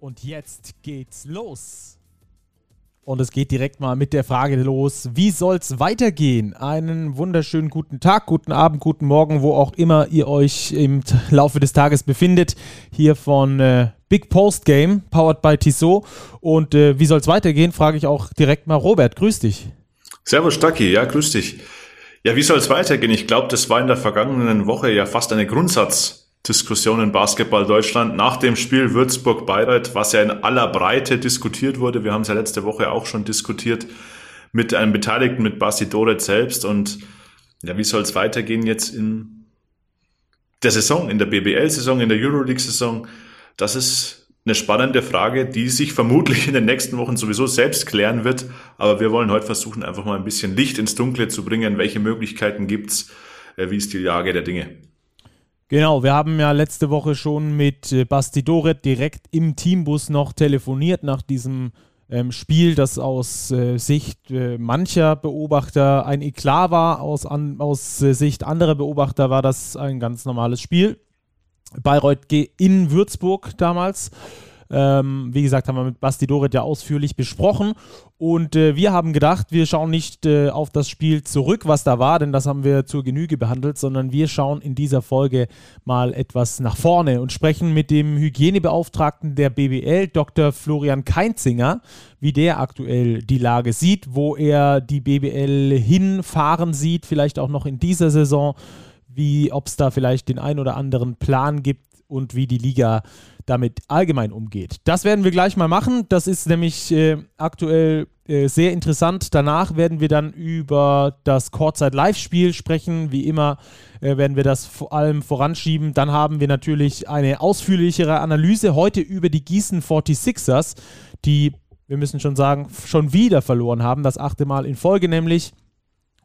Und jetzt geht's los. Und es geht direkt mal mit der Frage los, wie soll's weitergehen? Einen wunderschönen guten Tag, guten Abend, guten Morgen, wo auch immer ihr euch im Laufe des Tages befindet. Hier von äh, Big Post Game, powered by Tissot. Und äh, wie soll's weitergehen, frage ich auch direkt mal Robert. Grüß dich. Servus Stacki, ja, grüß dich. Ja, wie soll's weitergehen? Ich glaube, das war in der vergangenen Woche ja fast eine Grundsatz Diskussion in Basketball Deutschland nach dem Spiel Würzburg-Bayreuth, was ja in aller Breite diskutiert wurde. Wir haben es ja letzte Woche auch schon diskutiert mit einem Beteiligten, mit Basti Doret selbst. Und ja, wie soll es weitergehen jetzt in der Saison, in der BBL-Saison, in der Euroleague-Saison? Das ist eine spannende Frage, die sich vermutlich in den nächsten Wochen sowieso selbst klären wird. Aber wir wollen heute versuchen, einfach mal ein bisschen Licht ins Dunkle zu bringen. Welche Möglichkeiten gibt's? Äh, wie ist die Lage der Dinge? Genau, wir haben ja letzte Woche schon mit äh, Basti Doret direkt im Teambus noch telefoniert nach diesem ähm, Spiel, das aus äh, Sicht äh, mancher Beobachter ein Eklat war, aus, an, aus äh, Sicht anderer Beobachter war das ein ganz normales Spiel. Bayreuth in Würzburg damals. Ähm, wie gesagt, haben wir mit Basti Doret ja ausführlich besprochen. Und äh, wir haben gedacht, wir schauen nicht äh, auf das Spiel zurück, was da war, denn das haben wir zur Genüge behandelt, sondern wir schauen in dieser Folge mal etwas nach vorne und sprechen mit dem Hygienebeauftragten der BBL, Dr. Florian Keinzinger, wie der aktuell die Lage sieht, wo er die BBL hinfahren sieht, vielleicht auch noch in dieser Saison, wie ob es da vielleicht den ein oder anderen Plan gibt und wie die Liga damit allgemein umgeht. Das werden wir gleich mal machen. Das ist nämlich äh, aktuell äh, sehr interessant. Danach werden wir dann über das Courtside Live-Spiel sprechen. Wie immer äh, werden wir das vor allem voranschieben. Dann haben wir natürlich eine ausführlichere Analyse heute über die Gießen 46ers, die, wir müssen schon sagen, schon wieder verloren haben. Das achte Mal in Folge nämlich.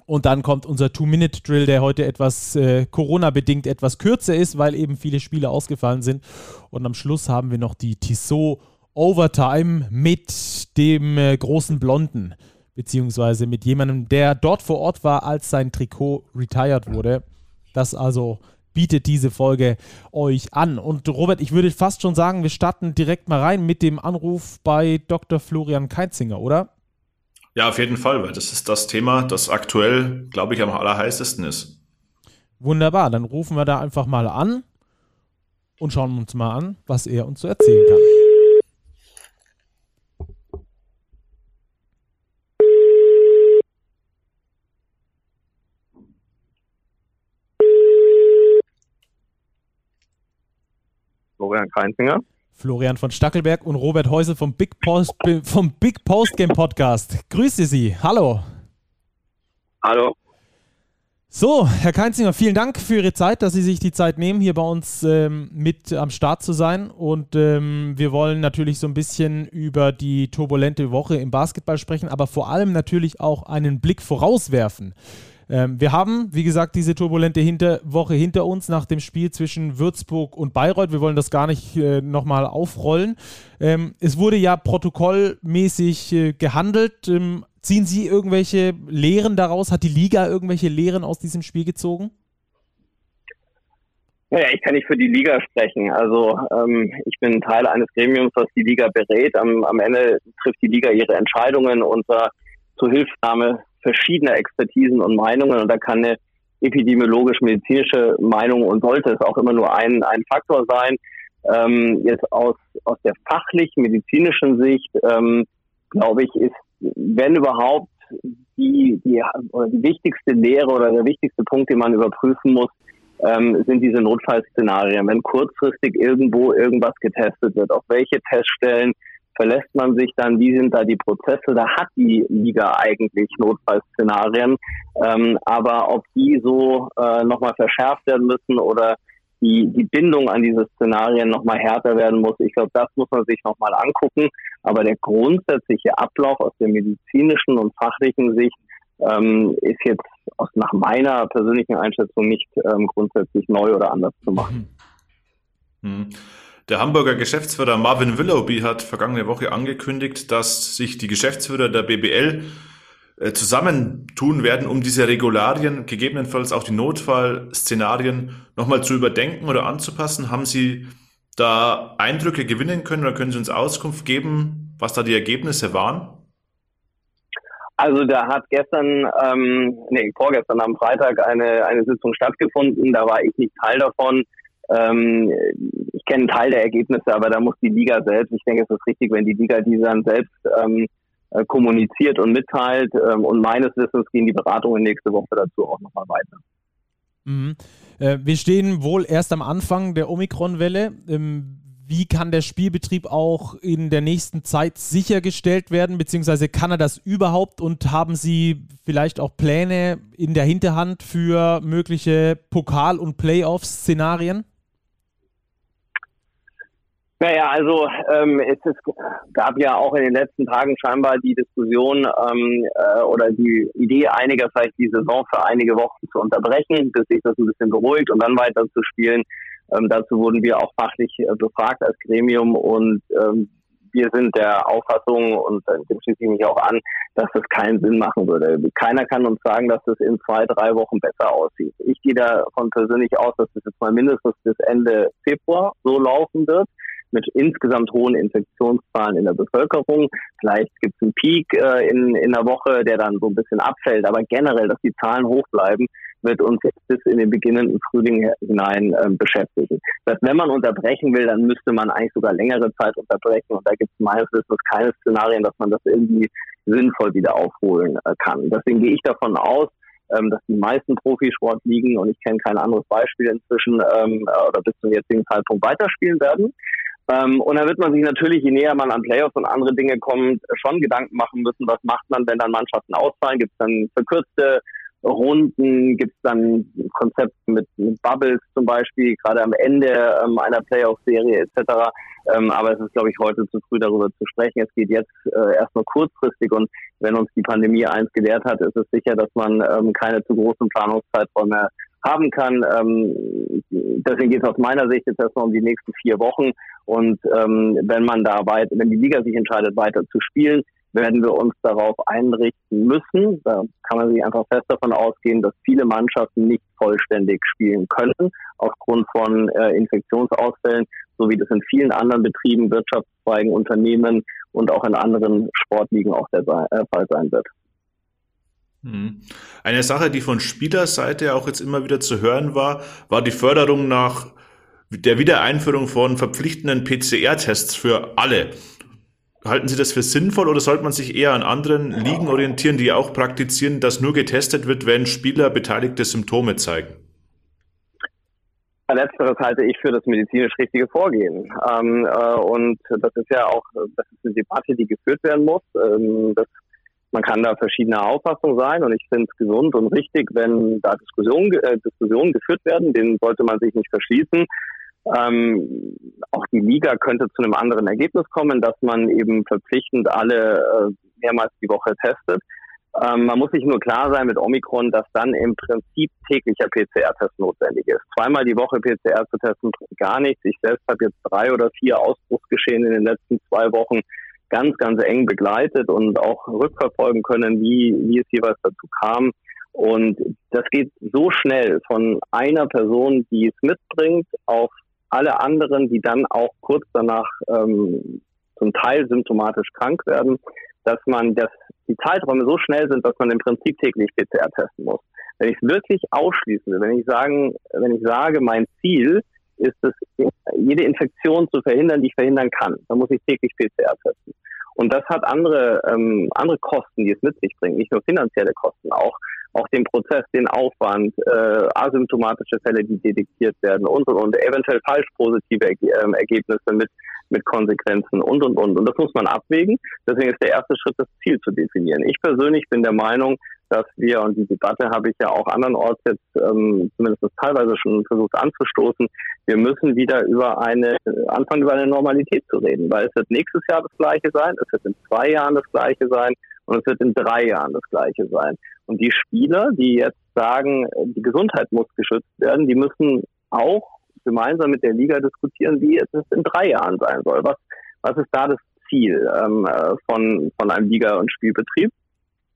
Und dann kommt unser Two-Minute-Drill, der heute etwas äh, Corona-bedingt etwas kürzer ist, weil eben viele Spiele ausgefallen sind. Und am Schluss haben wir noch die Tissot Overtime mit dem äh, großen Blonden, beziehungsweise mit jemandem, der dort vor Ort war, als sein Trikot retired wurde. Das also bietet diese Folge euch an. Und Robert, ich würde fast schon sagen, wir starten direkt mal rein mit dem Anruf bei Dr. Florian Keitzinger, oder? Ja, auf jeden Fall, weil das ist das Thema, das aktuell, glaube ich, am allerheißesten ist. Wunderbar, dann rufen wir da einfach mal an und schauen uns mal an, was er uns so erzählen kann. Florian Kreinzinger. Florian von Stackelberg und Robert Häusel vom Big Post, vom Big Post Game Podcast. Grüße Sie. Hallo. Hallo. So, Herr Keinzinger, vielen Dank für Ihre Zeit, dass Sie sich die Zeit nehmen, hier bei uns ähm, mit am Start zu sein. Und ähm, wir wollen natürlich so ein bisschen über die turbulente Woche im Basketball sprechen, aber vor allem natürlich auch einen Blick vorauswerfen. Ähm, wir haben, wie gesagt, diese turbulente hinter Woche hinter uns nach dem Spiel zwischen Würzburg und Bayreuth. Wir wollen das gar nicht äh, nochmal aufrollen. Ähm, es wurde ja protokollmäßig äh, gehandelt. Ähm, ziehen Sie irgendwelche Lehren daraus? Hat die Liga irgendwelche Lehren aus diesem Spiel gezogen? Naja, ich kann nicht für die Liga sprechen. Also ähm, ich bin Teil eines Gremiums, das die Liga berät. Am, am Ende trifft die Liga ihre Entscheidungen unter Zuhilfnahme verschiedener Expertisen und Meinungen und da kann eine epidemiologisch-medizinische Meinung und sollte es auch immer nur ein, ein Faktor sein. Ähm, jetzt aus, aus der fachlich-medizinischen Sicht, ähm, glaube ich, ist, wenn überhaupt, die, die, oder die wichtigste Lehre oder der wichtigste Punkt, den man überprüfen muss, ähm, sind diese Notfallszenarien. Wenn kurzfristig irgendwo irgendwas getestet wird, auf welche Teststellen verlässt man sich dann, wie sind da die Prozesse, da hat die Liga eigentlich Notfallszenarien, ähm, aber ob die so äh, nochmal verschärft werden müssen oder die, die Bindung an diese Szenarien nochmal härter werden muss. Ich glaube, das muss man sich nochmal angucken. Aber der grundsätzliche Ablauf aus der medizinischen und fachlichen Sicht ähm, ist jetzt aus, nach meiner persönlichen Einschätzung nicht ähm, grundsätzlich neu oder anders zu machen. Mhm. Der Hamburger Geschäftsführer Marvin Willoughby hat vergangene Woche angekündigt, dass sich die Geschäftsführer der BBL äh, zusammentun werden, um diese Regularien, gegebenenfalls auch die Notfallszenarien nochmal zu überdenken oder anzupassen. Haben Sie da Eindrücke gewinnen können oder können Sie uns Auskunft geben, was da die Ergebnisse waren? Also da hat gestern, ähm, nee, vorgestern am Freitag eine, eine Sitzung stattgefunden. Da war ich nicht Teil davon. Ähm, ich kenne einen Teil der Ergebnisse, aber da muss die Liga selbst, ich denke, es ist richtig, wenn die Liga diese dann selbst ähm, äh, kommuniziert und mitteilt. Ähm, und meines Wissens gehen die Beratungen nächste Woche dazu auch nochmal weiter. Mhm. Äh, wir stehen wohl erst am Anfang der Omikron-Welle. Ähm, wie kann der Spielbetrieb auch in der nächsten Zeit sichergestellt werden, beziehungsweise kann er das überhaupt und haben Sie vielleicht auch Pläne in der Hinterhand für mögliche Pokal- und Playoff-Szenarien? Naja, also ähm, es ist, gab ja auch in den letzten Tagen scheinbar die Diskussion ähm, äh, oder die Idee einiger, vielleicht die Saison für einige Wochen zu unterbrechen, bis sich das ein bisschen beruhigt und dann weiter zu spielen. Ähm, dazu wurden wir auch fachlich äh, befragt als Gremium und ähm, wir sind der Auffassung und dem schließe ich mich auch an, dass das keinen Sinn machen würde. Keiner kann uns sagen, dass das in zwei, drei Wochen besser aussieht. Ich gehe davon persönlich aus, dass das jetzt mal mindestens bis Ende Februar so laufen wird mit insgesamt hohen Infektionszahlen in der Bevölkerung. Vielleicht gibt es einen Peak äh, in, in der Woche, der dann so ein bisschen abfällt. Aber generell, dass die Zahlen hoch bleiben, wird uns jetzt bis in den beginnenden Frühling hinein äh, beschäftigen. Das, wenn man unterbrechen will, dann müsste man eigentlich sogar längere Zeit unterbrechen. Und da gibt es meines Wissens keine Szenarien, dass man das irgendwie sinnvoll wieder aufholen äh, kann. Deswegen gehe ich davon aus, ähm, dass die meisten Profisportligen, und ich kenne kein anderes Beispiel inzwischen, ähm, oder bis zum jetzigen Zeitpunkt weiterspielen werden. Ähm, und da wird man sich natürlich, je näher man an Playoffs und andere Dinge kommt, schon Gedanken machen müssen, was macht man, wenn dann Mannschaften ausfallen? Gibt es dann verkürzte Runden? Gibt es dann Konzepte mit, mit, Bubbles zum Beispiel, gerade am Ende ähm, einer Playoff-Serie etc.? Ähm, aber es ist, glaube ich, heute zu früh darüber zu sprechen. Es geht jetzt äh, erstmal kurzfristig und wenn uns die Pandemie eins gelehrt hat, ist es sicher, dass man ähm, keine zu großen Planungszeiträume haben kann. Ähm, deswegen geht es aus meiner Sicht jetzt erstmal um die nächsten vier Wochen. Und ähm, wenn man da weit, wenn die Liga sich entscheidet, weiter zu spielen, werden wir uns darauf einrichten müssen. Da kann man sich einfach fest davon ausgehen, dass viele Mannschaften nicht vollständig spielen können aufgrund von äh, Infektionsausfällen, so wie das in vielen anderen Betrieben, Wirtschaftszweigen, Unternehmen und auch in anderen Sportligen auch der äh, Fall sein wird. Mhm. Eine Sache, die von Spielerseite auch jetzt immer wieder zu hören war, war die Förderung nach der Wiedereinführung von verpflichtenden PCR-Tests für alle. Halten Sie das für sinnvoll oder sollte man sich eher an anderen Ligen orientieren, die auch praktizieren, dass nur getestet wird, wenn Spieler beteiligte Symptome zeigen? Letzteres halte ich für das medizinisch richtige Vorgehen. Ähm, äh, und das ist ja auch, das ist eine Debatte, die geführt werden muss. Ähm, das man kann da verschiedener Auffassung sein und ich finde es gesund und richtig, wenn da Diskussionen, äh, Diskussionen geführt werden, denen sollte man sich nicht verschließen. Ähm, auch die Liga könnte zu einem anderen Ergebnis kommen, dass man eben verpflichtend alle äh, mehrmals die Woche testet. Ähm, man muss sich nur klar sein mit Omikron, dass dann im Prinzip täglicher PCR-Test notwendig ist. Zweimal die Woche PCR zu testen, gar nichts. Ich selbst habe jetzt drei oder vier Ausbruchsgeschehen in den letzten zwei Wochen ganz, ganz eng begleitet und auch rückverfolgen können, wie, wie es jeweils dazu kam. Und das geht so schnell von einer Person, die es mitbringt, auf alle anderen, die dann auch kurz danach ähm, zum Teil symptomatisch krank werden, dass man das, die Zeiträume so schnell sind, dass man im Prinzip täglich PCR testen muss. Wenn ich es wirklich ausschließen will, wenn ich sagen, wenn ich sage, mein Ziel ist es, jede Infektion zu verhindern, die ich verhindern kann. Dann muss ich täglich PCR testen. Und das hat andere, ähm, andere Kosten, die es mit sich bringt, nicht nur finanzielle Kosten, auch, auch den Prozess, den Aufwand, äh, asymptomatische Fälle, die detektiert werden und und und, eventuell falsch positive ähm, Ergebnisse mit, mit Konsequenzen und und und. Und das muss man abwägen. Deswegen ist der erste Schritt, das Ziel zu definieren. Ich persönlich bin der Meinung, dass wir, und die Debatte habe ich ja auch andernorts jetzt ähm, zumindest teilweise schon versucht anzustoßen, wir müssen wieder über eine, anfangen über eine Normalität zu reden, weil es wird nächstes Jahr das Gleiche sein, es wird in zwei Jahren das Gleiche sein und es wird in drei Jahren das Gleiche sein. Und die Spieler, die jetzt sagen, die Gesundheit muss geschützt werden, die müssen auch gemeinsam mit der Liga diskutieren, wie es in drei Jahren sein soll. Was, was ist da das Ziel ähm, äh, von, von einem Liga- und Spielbetrieb?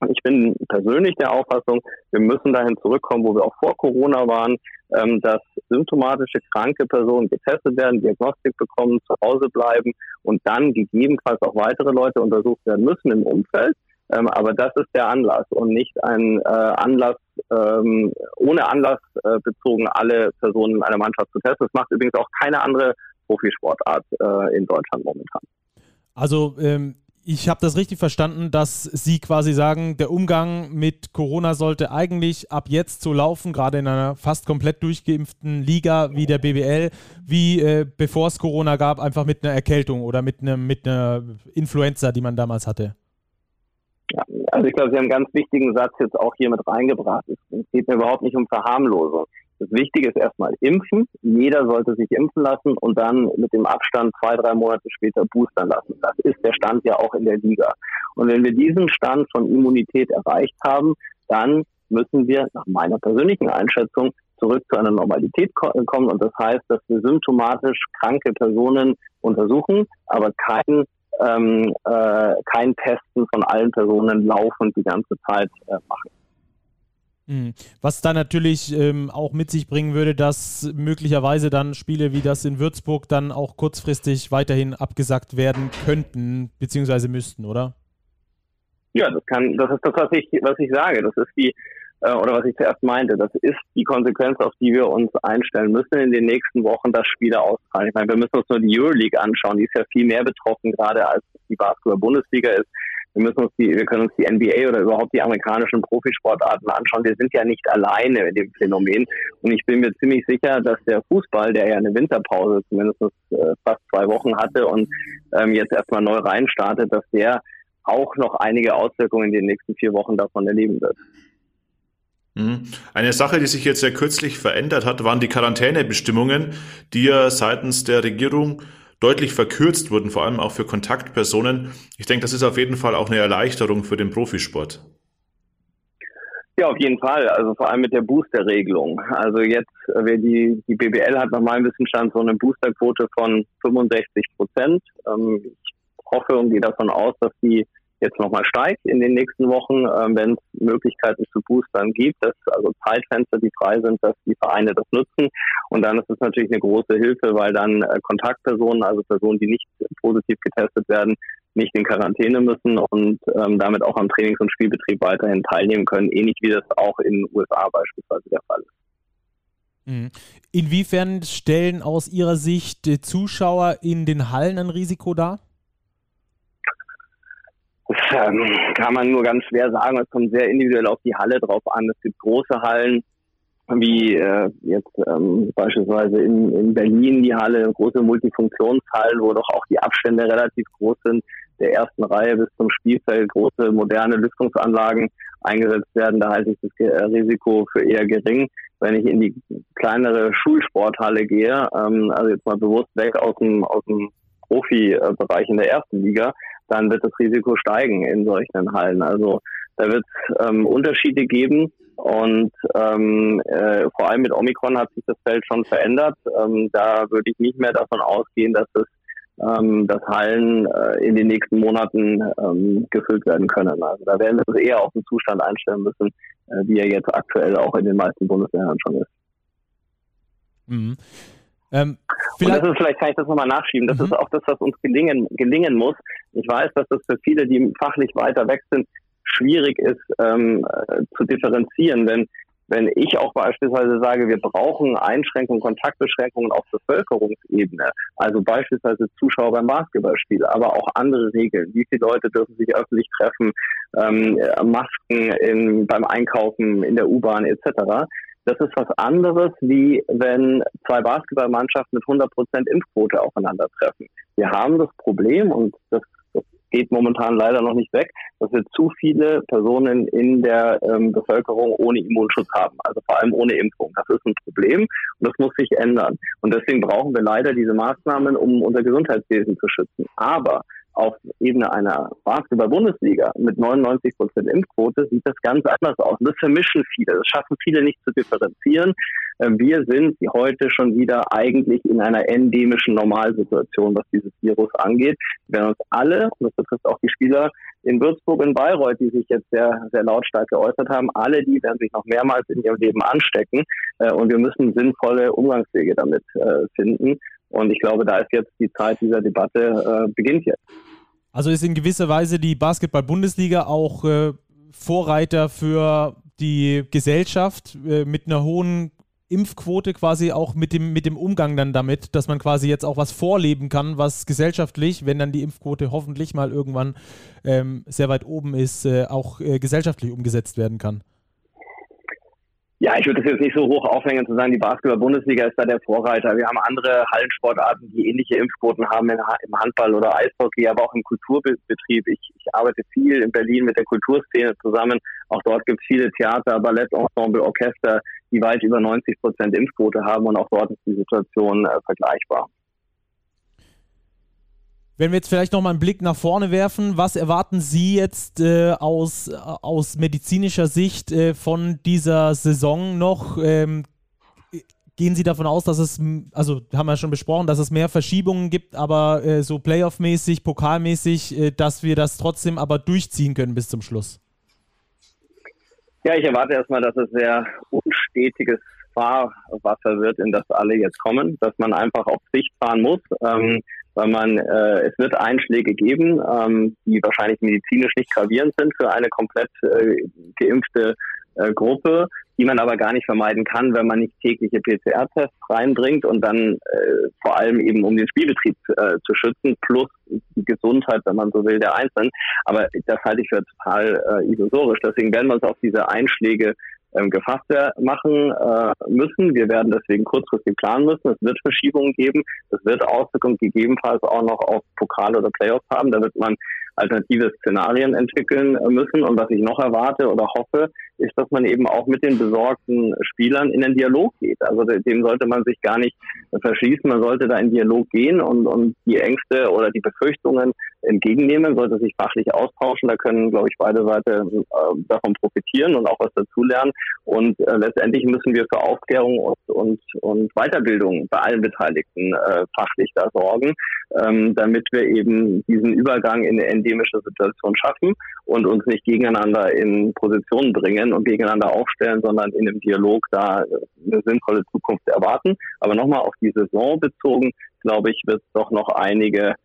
Ich bin persönlich der Auffassung, wir müssen dahin zurückkommen, wo wir auch vor Corona waren, ähm, dass symptomatische kranke Personen getestet werden, Diagnostik bekommen, zu Hause bleiben und dann gegebenenfalls auch weitere Leute untersucht werden müssen im Umfeld. Ähm, aber das ist der Anlass und nicht ein äh, Anlass, ähm, ohne Anlass äh, bezogen alle Personen in einer Mannschaft zu testen. Das macht übrigens auch keine andere Profisportart äh, in Deutschland momentan. Also ähm, ich habe das richtig verstanden, dass Sie quasi sagen, der Umgang mit Corona sollte eigentlich ab jetzt so laufen, gerade in einer fast komplett durchgeimpften Liga wie der BWL, wie äh, bevor es Corona gab, einfach mit einer Erkältung oder mit, einem, mit einer Influenza, die man damals hatte. Ja, also ich glaube, Sie haben einen ganz wichtigen Satz jetzt auch hier mit reingebracht. Es geht mir überhaupt nicht um Verharmlosung. Das Wichtige ist erstmal impfen. Jeder sollte sich impfen lassen und dann mit dem Abstand zwei, drei Monate später boostern lassen. Das ist der Stand ja auch in der Liga. Und wenn wir diesen Stand von Immunität erreicht haben, dann müssen wir nach meiner persönlichen Einschätzung zurück zu einer Normalität kommen. Und das heißt, dass wir symptomatisch kranke Personen untersuchen, aber kein ähm, äh, kein Testen von allen Personen laufend die ganze Zeit äh, machen. Mhm. Was dann natürlich ähm, auch mit sich bringen würde, dass möglicherweise dann Spiele wie das in Würzburg dann auch kurzfristig weiterhin abgesagt werden könnten, beziehungsweise müssten, oder? Ja, das kann, das ist das, was ich, was ich sage. Das ist die, äh, oder was ich zuerst meinte, das ist die Konsequenz, auf die wir uns einstellen müssen in den nächsten Wochen, dass Spiele ausfallen. Ich meine, wir müssen uns nur die Euroleague anschauen, die ist ja viel mehr betroffen, gerade als die Basketball-Bundesliga ist. Wir müssen uns die, wir können uns die NBA oder überhaupt die amerikanischen Profisportarten anschauen. Wir sind ja nicht alleine in dem Phänomen. Und ich bin mir ziemlich sicher, dass der Fußball, der ja eine Winterpause zumindest äh, fast zwei Wochen hatte und ähm, jetzt erstmal neu reinstartet, dass der auch noch einige Auswirkungen in den nächsten vier Wochen davon erleben wird. Mhm. Eine Sache, die sich jetzt sehr kürzlich verändert hat, waren die Quarantänebestimmungen, die ja seitens der Regierung deutlich verkürzt wurden, vor allem auch für Kontaktpersonen. Ich denke, das ist auf jeden Fall auch eine Erleichterung für den Profisport. Ja, auf jeden Fall. Also vor allem mit der Booster-Regelung. Also jetzt, äh, wer die, die BBL hat nach meinem Wissensstand so eine Boosterquote von 65 Prozent. Ähm, ich hoffe und gehe davon aus, dass die jetzt nochmal steigt in den nächsten Wochen, äh, wenn es Möglichkeiten zu Boostern gibt, dass also Zeitfenster, die frei sind, dass die Vereine das nutzen. Und dann ist es natürlich eine große Hilfe, weil dann äh, Kontaktpersonen, also Personen, die nicht positiv getestet werden, nicht in Quarantäne müssen und ähm, damit auch am Trainings- und Spielbetrieb weiterhin teilnehmen können, ähnlich wie das auch in den USA beispielsweise der Fall ist. Mhm. Inwiefern stellen aus Ihrer Sicht Zuschauer in den Hallen ein Risiko dar? Ähm, kann man nur ganz schwer sagen. Es kommt sehr individuell auf die Halle drauf an. Es gibt große Hallen, wie äh, jetzt ähm, beispielsweise in, in Berlin die Halle, große Multifunktionshallen, wo doch auch die Abstände relativ groß sind, der ersten Reihe bis zum Spielfeld, große moderne Lüftungsanlagen eingesetzt werden. Da halte ich das äh, Risiko für eher gering. Wenn ich in die kleinere Schulsporthalle gehe, ähm, also jetzt mal bewusst weg aus dem, aus dem Profibereich in der ersten Liga, dann wird das Risiko steigen in solchen Hallen. Also da wird es ähm, Unterschiede geben und ähm, äh, vor allem mit Omikron hat sich das Feld schon verändert. Ähm, da würde ich nicht mehr davon ausgehen, dass es ähm, dass Hallen äh, in den nächsten Monaten ähm, gefüllt werden können. Also da werden wir uns eher auf den Zustand einstellen müssen, äh, wie er jetzt aktuell auch in den meisten Bundesländern schon ist. Mhm. Ähm, und das ist, vielleicht kann ich das nochmal nachschieben, das mhm. ist auch das, was uns gelingen, gelingen muss. Ich weiß, dass das für viele, die fachlich weiter weg sind, schwierig ist ähm, äh, zu differenzieren, wenn wenn ich auch beispielsweise sage, wir brauchen Einschränkungen, Kontaktbeschränkungen auf Bevölkerungsebene, also beispielsweise Zuschauer beim Basketballspiel, aber auch andere Regeln. Wie viele Leute dürfen sich öffentlich treffen, ähm, Masken in, beim Einkaufen in der U-Bahn etc. Das ist was anderes, wie wenn zwei Basketballmannschaften mit 100% Impfquote aufeinandertreffen. Wir haben das Problem, und das, das geht momentan leider noch nicht weg, dass wir zu viele Personen in der ähm, Bevölkerung ohne Immunschutz haben, also vor allem ohne Impfung. Das ist ein Problem und das muss sich ändern. Und deswegen brauchen wir leider diese Maßnahmen, um unser Gesundheitswesen zu schützen. Aber auf Ebene einer Basketball-Bundesliga mit 99 Prozent Impfquote sieht das ganz anders aus. das vermischen viele. Das schaffen viele nicht zu differenzieren. Ähm, wir sind heute schon wieder eigentlich in einer endemischen Normalsituation, was dieses Virus angeht. Wir werden uns alle, und das betrifft auch die Spieler in Würzburg und Bayreuth, die sich jetzt sehr, sehr lautstark geäußert haben, alle die werden sich noch mehrmals in ihrem Leben anstecken. Äh, und wir müssen sinnvolle Umgangswege damit äh, finden. Und ich glaube, da ist jetzt die Zeit dieser Debatte, äh, beginnt jetzt. Also ist in gewisser Weise die Basketball-Bundesliga auch äh, Vorreiter für die Gesellschaft äh, mit einer hohen Impfquote quasi auch mit dem, mit dem Umgang dann damit, dass man quasi jetzt auch was vorleben kann, was gesellschaftlich, wenn dann die Impfquote hoffentlich mal irgendwann ähm, sehr weit oben ist, äh, auch äh, gesellschaftlich umgesetzt werden kann. Ja, ich würde das jetzt nicht so hoch aufhängen zu sagen, die Basketball-Bundesliga ist da der Vorreiter. Wir haben andere Hallensportarten, die ähnliche Impfquoten haben im Handball oder Eishockey, aber auch im Kulturbetrieb. Ich, ich arbeite viel in Berlin mit der Kulturszene zusammen. Auch dort gibt es viele Theater, Ballettensemble, Orchester, die weit über 90 Prozent Impfquote haben und auch dort ist die Situation äh, vergleichbar. Wenn wir jetzt vielleicht nochmal einen Blick nach vorne werfen, was erwarten Sie jetzt äh, aus, aus medizinischer Sicht äh, von dieser Saison noch? Ähm, gehen Sie davon aus, dass es, also haben wir schon besprochen, dass es mehr Verschiebungen gibt, aber äh, so Playoff-mäßig, pokalmäßig, äh, dass wir das trotzdem aber durchziehen können bis zum Schluss? Ja, ich erwarte erstmal, dass es sehr unstetiges Fahrwasser wird, in das alle jetzt kommen, dass man einfach auf Sicht fahren muss. Ähm, weil man, äh, es wird Einschläge geben, ähm, die wahrscheinlich medizinisch nicht gravierend sind für eine komplett äh, geimpfte äh, Gruppe, die man aber gar nicht vermeiden kann, wenn man nicht tägliche PCR-Tests reinbringt und dann äh, vor allem eben um den Spielbetrieb äh, zu schützen, plus die Gesundheit, wenn man so will, der Einzelnen. Aber das halte ich für total äh, illusorisch. Deswegen werden wir uns auf diese Einschläge ähm, gefasst machen äh, müssen. Wir werden deswegen kurzfristig planen müssen. Es wird Verschiebungen geben. Es wird Auswirkungen gegebenenfalls auch noch auf Pokal oder Playoffs haben. Da wird man alternative Szenarien entwickeln müssen. Und was ich noch erwarte oder hoffe, ist, dass man eben auch mit den besorgten Spielern in den Dialog geht. Also dem sollte man sich gar nicht verschließen. Man sollte da in Dialog gehen und, und die Ängste oder die Befürchtungen entgegennehmen, sollte sich fachlich austauschen. Da können, glaube ich, beide Seiten äh, davon profitieren und auch was dazulernen. Und äh, letztendlich müssen wir für Aufklärung und, und, und Weiterbildung bei allen Beteiligten äh, fachlich da sorgen, ähm, damit wir eben diesen Übergang in eine endemische Situation schaffen und uns nicht gegeneinander in Positionen bringen und gegeneinander aufstellen, sondern in einem Dialog da eine sinnvolle Zukunft erwarten. Aber nochmal auf die Saison bezogen, glaube ich, wird es doch noch einige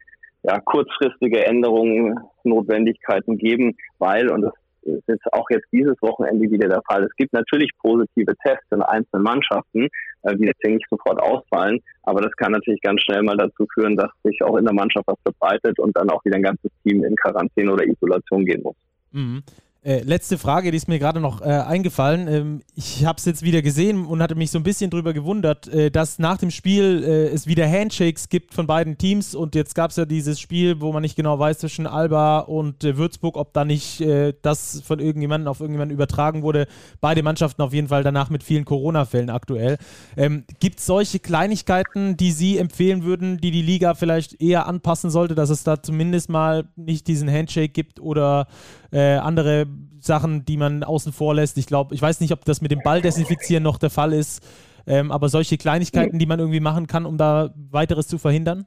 ja, kurzfristige Änderungsnotwendigkeiten geben, weil, und das ist jetzt auch jetzt dieses Wochenende wieder der Fall. Es gibt natürlich positive Tests in einzelnen Mannschaften, die jetzt nicht sofort ausfallen, aber das kann natürlich ganz schnell mal dazu führen, dass sich auch in der Mannschaft was verbreitet und dann auch wieder ein ganzes Team in Quarantäne oder Isolation gehen muss. Mhm. Äh, letzte Frage, die ist mir gerade noch äh, eingefallen. Ähm, ich habe es jetzt wieder gesehen und hatte mich so ein bisschen drüber gewundert, äh, dass nach dem Spiel äh, es wieder Handshakes gibt von beiden Teams und jetzt gab es ja dieses Spiel, wo man nicht genau weiß zwischen Alba und äh, Würzburg, ob da nicht das von irgendjemandem auf irgendjemanden übertragen wurde. Beide Mannschaften auf jeden Fall danach mit vielen Corona-Fällen aktuell. Ähm, gibt es solche Kleinigkeiten, die Sie empfehlen würden, die die Liga vielleicht eher anpassen sollte, dass es da zumindest mal nicht diesen Handshake gibt oder äh, andere Sachen, die man außen vor lässt. Ich glaube, ich weiß nicht, ob das mit dem Ball desinfizieren noch der Fall ist, ähm, aber solche Kleinigkeiten, die man irgendwie machen kann, um da weiteres zu verhindern?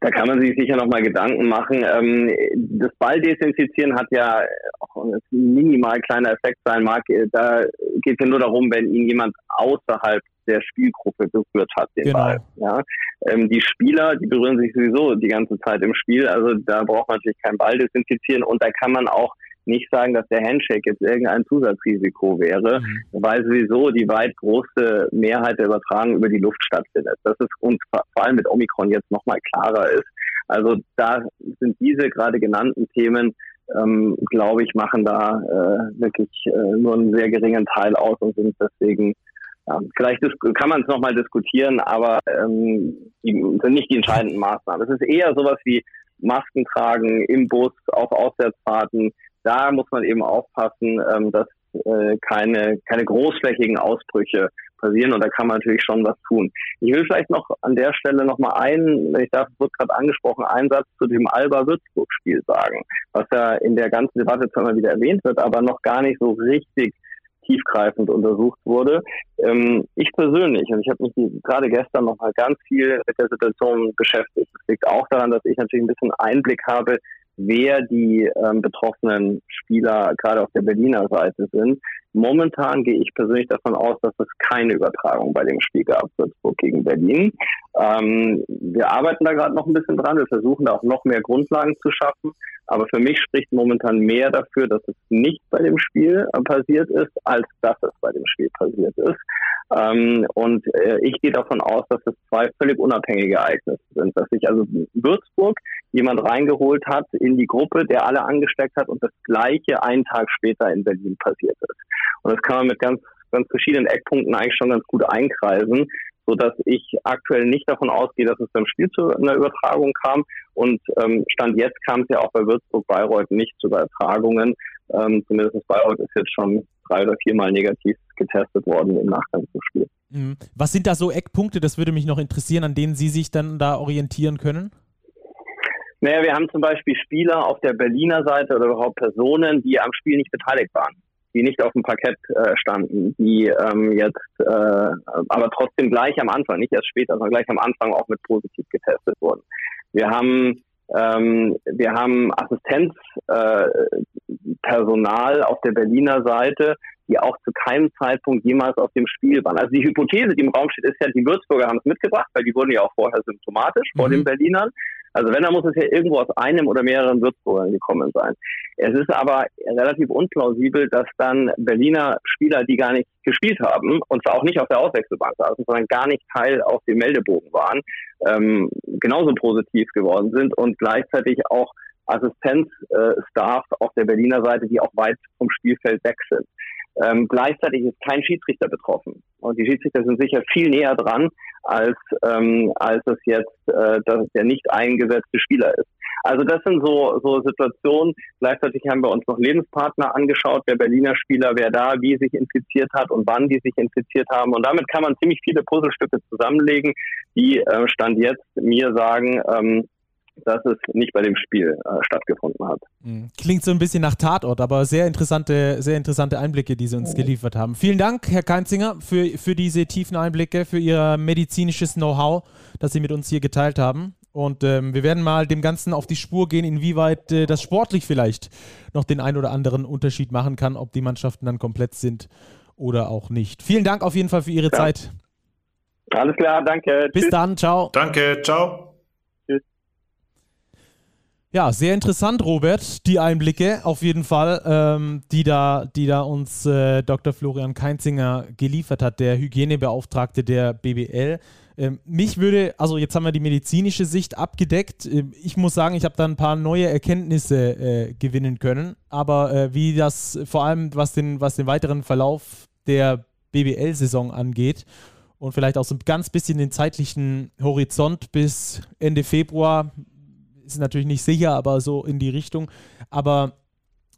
Da kann man sich sicher nochmal Gedanken machen. Ähm, das Balldesinfizieren hat ja auch ein minimal kleiner Effekt sein mag. Da geht es ja nur darum, wenn ihn jemand außerhalb der Spielgruppe berührt hat, den genau. Ball. Ja? Ähm, die Spieler, die berühren sich sowieso die ganze Zeit im Spiel, also da braucht man natürlich keinen Ball desinfizieren und da kann man auch nicht sagen, dass der Handshake jetzt irgendein Zusatzrisiko wäre, mhm. weil sowieso die weit große Mehrheit der Übertragung über die Luft stattfindet. Das ist uns vor allem mit Omikron jetzt nochmal klarer ist. Also da sind diese gerade genannten Themen, ähm, glaube ich, machen da äh, wirklich äh, nur einen sehr geringen Teil aus und sind deswegen ja, vielleicht kann man es nochmal diskutieren, aber ähm, sind nicht die entscheidenden Maßnahmen. Es ist eher sowas wie Masken tragen im Bus, auf Auswärtsfahrten. Da muss man eben aufpassen, ähm, dass äh, keine, keine großflächigen Ausbrüche passieren und da kann man natürlich schon was tun. Ich will vielleicht noch an der Stelle noch mal einen, wenn ich darf, wird gerade angesprochen, einen Satz zu dem Alba-Würzburg-Spiel sagen, was ja in der ganzen Debatte zwar immer wieder erwähnt wird, aber noch gar nicht so richtig tiefgreifend untersucht wurde. Ähm, ich persönlich, und ich habe mich gerade gestern noch mal ganz viel mit der Situation beschäftigt. Das liegt auch daran, dass ich natürlich ein bisschen Einblick habe, wer die ähm, betroffenen Spieler gerade auf der Berliner Seite sind. Momentan gehe ich persönlich davon aus, dass es keine Übertragung bei dem Spiel gab, Würzburg gegen Berlin. Ähm, wir arbeiten da gerade noch ein bisschen dran. Wir versuchen da auch noch mehr Grundlagen zu schaffen. Aber für mich spricht momentan mehr dafür, dass es nicht bei dem Spiel äh, passiert ist, als dass es bei dem Spiel passiert ist. Ähm, und äh, ich gehe davon aus, dass es zwei völlig unabhängige Ereignisse sind. Dass sich also Würzburg jemand reingeholt hat in die Gruppe, der alle angesteckt hat und das gleiche einen Tag später in Berlin passiert ist. Und das kann man mit ganz, ganz verschiedenen Eckpunkten eigentlich schon ganz gut einkreisen so dass ich aktuell nicht davon ausgehe, dass es beim Spiel zu einer Übertragung kam. Und ähm, Stand jetzt kam es ja auch bei Würzburg-Bayreuth nicht zu Übertragungen. Ähm, zumindest Bayreuth ist jetzt schon drei oder viermal negativ getestet worden im Nachgang zum Spiel. Mhm. Was sind da so Eckpunkte, das würde mich noch interessieren, an denen Sie sich dann da orientieren können? Naja, wir haben zum Beispiel Spieler auf der Berliner Seite oder überhaupt Personen, die am Spiel nicht beteiligt waren die nicht auf dem Parkett äh, standen, die ähm, jetzt äh, aber trotzdem gleich am Anfang, nicht erst später, sondern gleich am Anfang auch mit positiv getestet wurden. Wir haben ähm, wir haben Assistenzpersonal äh, auf der Berliner Seite, die auch zu keinem Zeitpunkt jemals auf dem Spiel waren. Also die Hypothese, die im Raum steht, ist ja, die Würzburger haben es mitgebracht, weil die wurden ja auch vorher symptomatisch mhm. vor den Berlinern. Also wenn, dann muss es ja irgendwo aus einem oder mehreren Würzburgern gekommen sein. Es ist aber relativ unplausibel, dass dann Berliner Spieler, die gar nicht gespielt haben, und zwar auch nicht auf der Auswechselbank saßen, sondern gar nicht Teil auf dem Meldebogen waren, ähm, genauso positiv geworden sind und gleichzeitig auch Assistenzstaff äh, auf der Berliner Seite, die auch weit vom Spielfeld weg sind. Ähm, gleichzeitig ist kein Schiedsrichter betroffen. Und die Schiedsrichter sind sicher viel näher dran, als, ähm, als es jetzt äh, dass der nicht eingesetzte Spieler ist. Also das sind so, so Situationen. Gleichzeitig haben wir uns noch Lebenspartner angeschaut, wer Berliner Spieler, wer da wie sich infiziert hat und wann die sich infiziert haben. Und damit kann man ziemlich viele Puzzlestücke zusammenlegen, die äh, Stand jetzt mir sagen, ähm, dass es nicht bei dem Spiel äh, stattgefunden hat. Mhm. Klingt so ein bisschen nach Tatort, aber sehr interessante, sehr interessante Einblicke, die Sie uns geliefert haben. Vielen Dank, Herr Keinzinger, für, für diese tiefen Einblicke, für Ihr medizinisches Know-how, das Sie mit uns hier geteilt haben. Und ähm, wir werden mal dem Ganzen auf die Spur gehen, inwieweit äh, das sportlich vielleicht noch den ein oder anderen Unterschied machen kann, ob die Mannschaften dann komplett sind oder auch nicht. Vielen Dank auf jeden Fall für Ihre ja. Zeit. Alles klar, danke. Bis Tschüss. dann, ciao. Danke, ciao. Ja, sehr interessant, Robert, die Einblicke auf jeden Fall, ähm, die, da, die da uns äh, Dr. Florian Keinzinger geliefert hat, der Hygienebeauftragte der BBL. Ähm, mich würde, also jetzt haben wir die medizinische Sicht abgedeckt. Ähm, ich muss sagen, ich habe da ein paar neue Erkenntnisse äh, gewinnen können, aber äh, wie das vor allem, was den, was den weiteren Verlauf der BBL-Saison angeht und vielleicht auch so ein ganz bisschen den zeitlichen Horizont bis Ende Februar, ist natürlich nicht sicher, aber so in die Richtung. Aber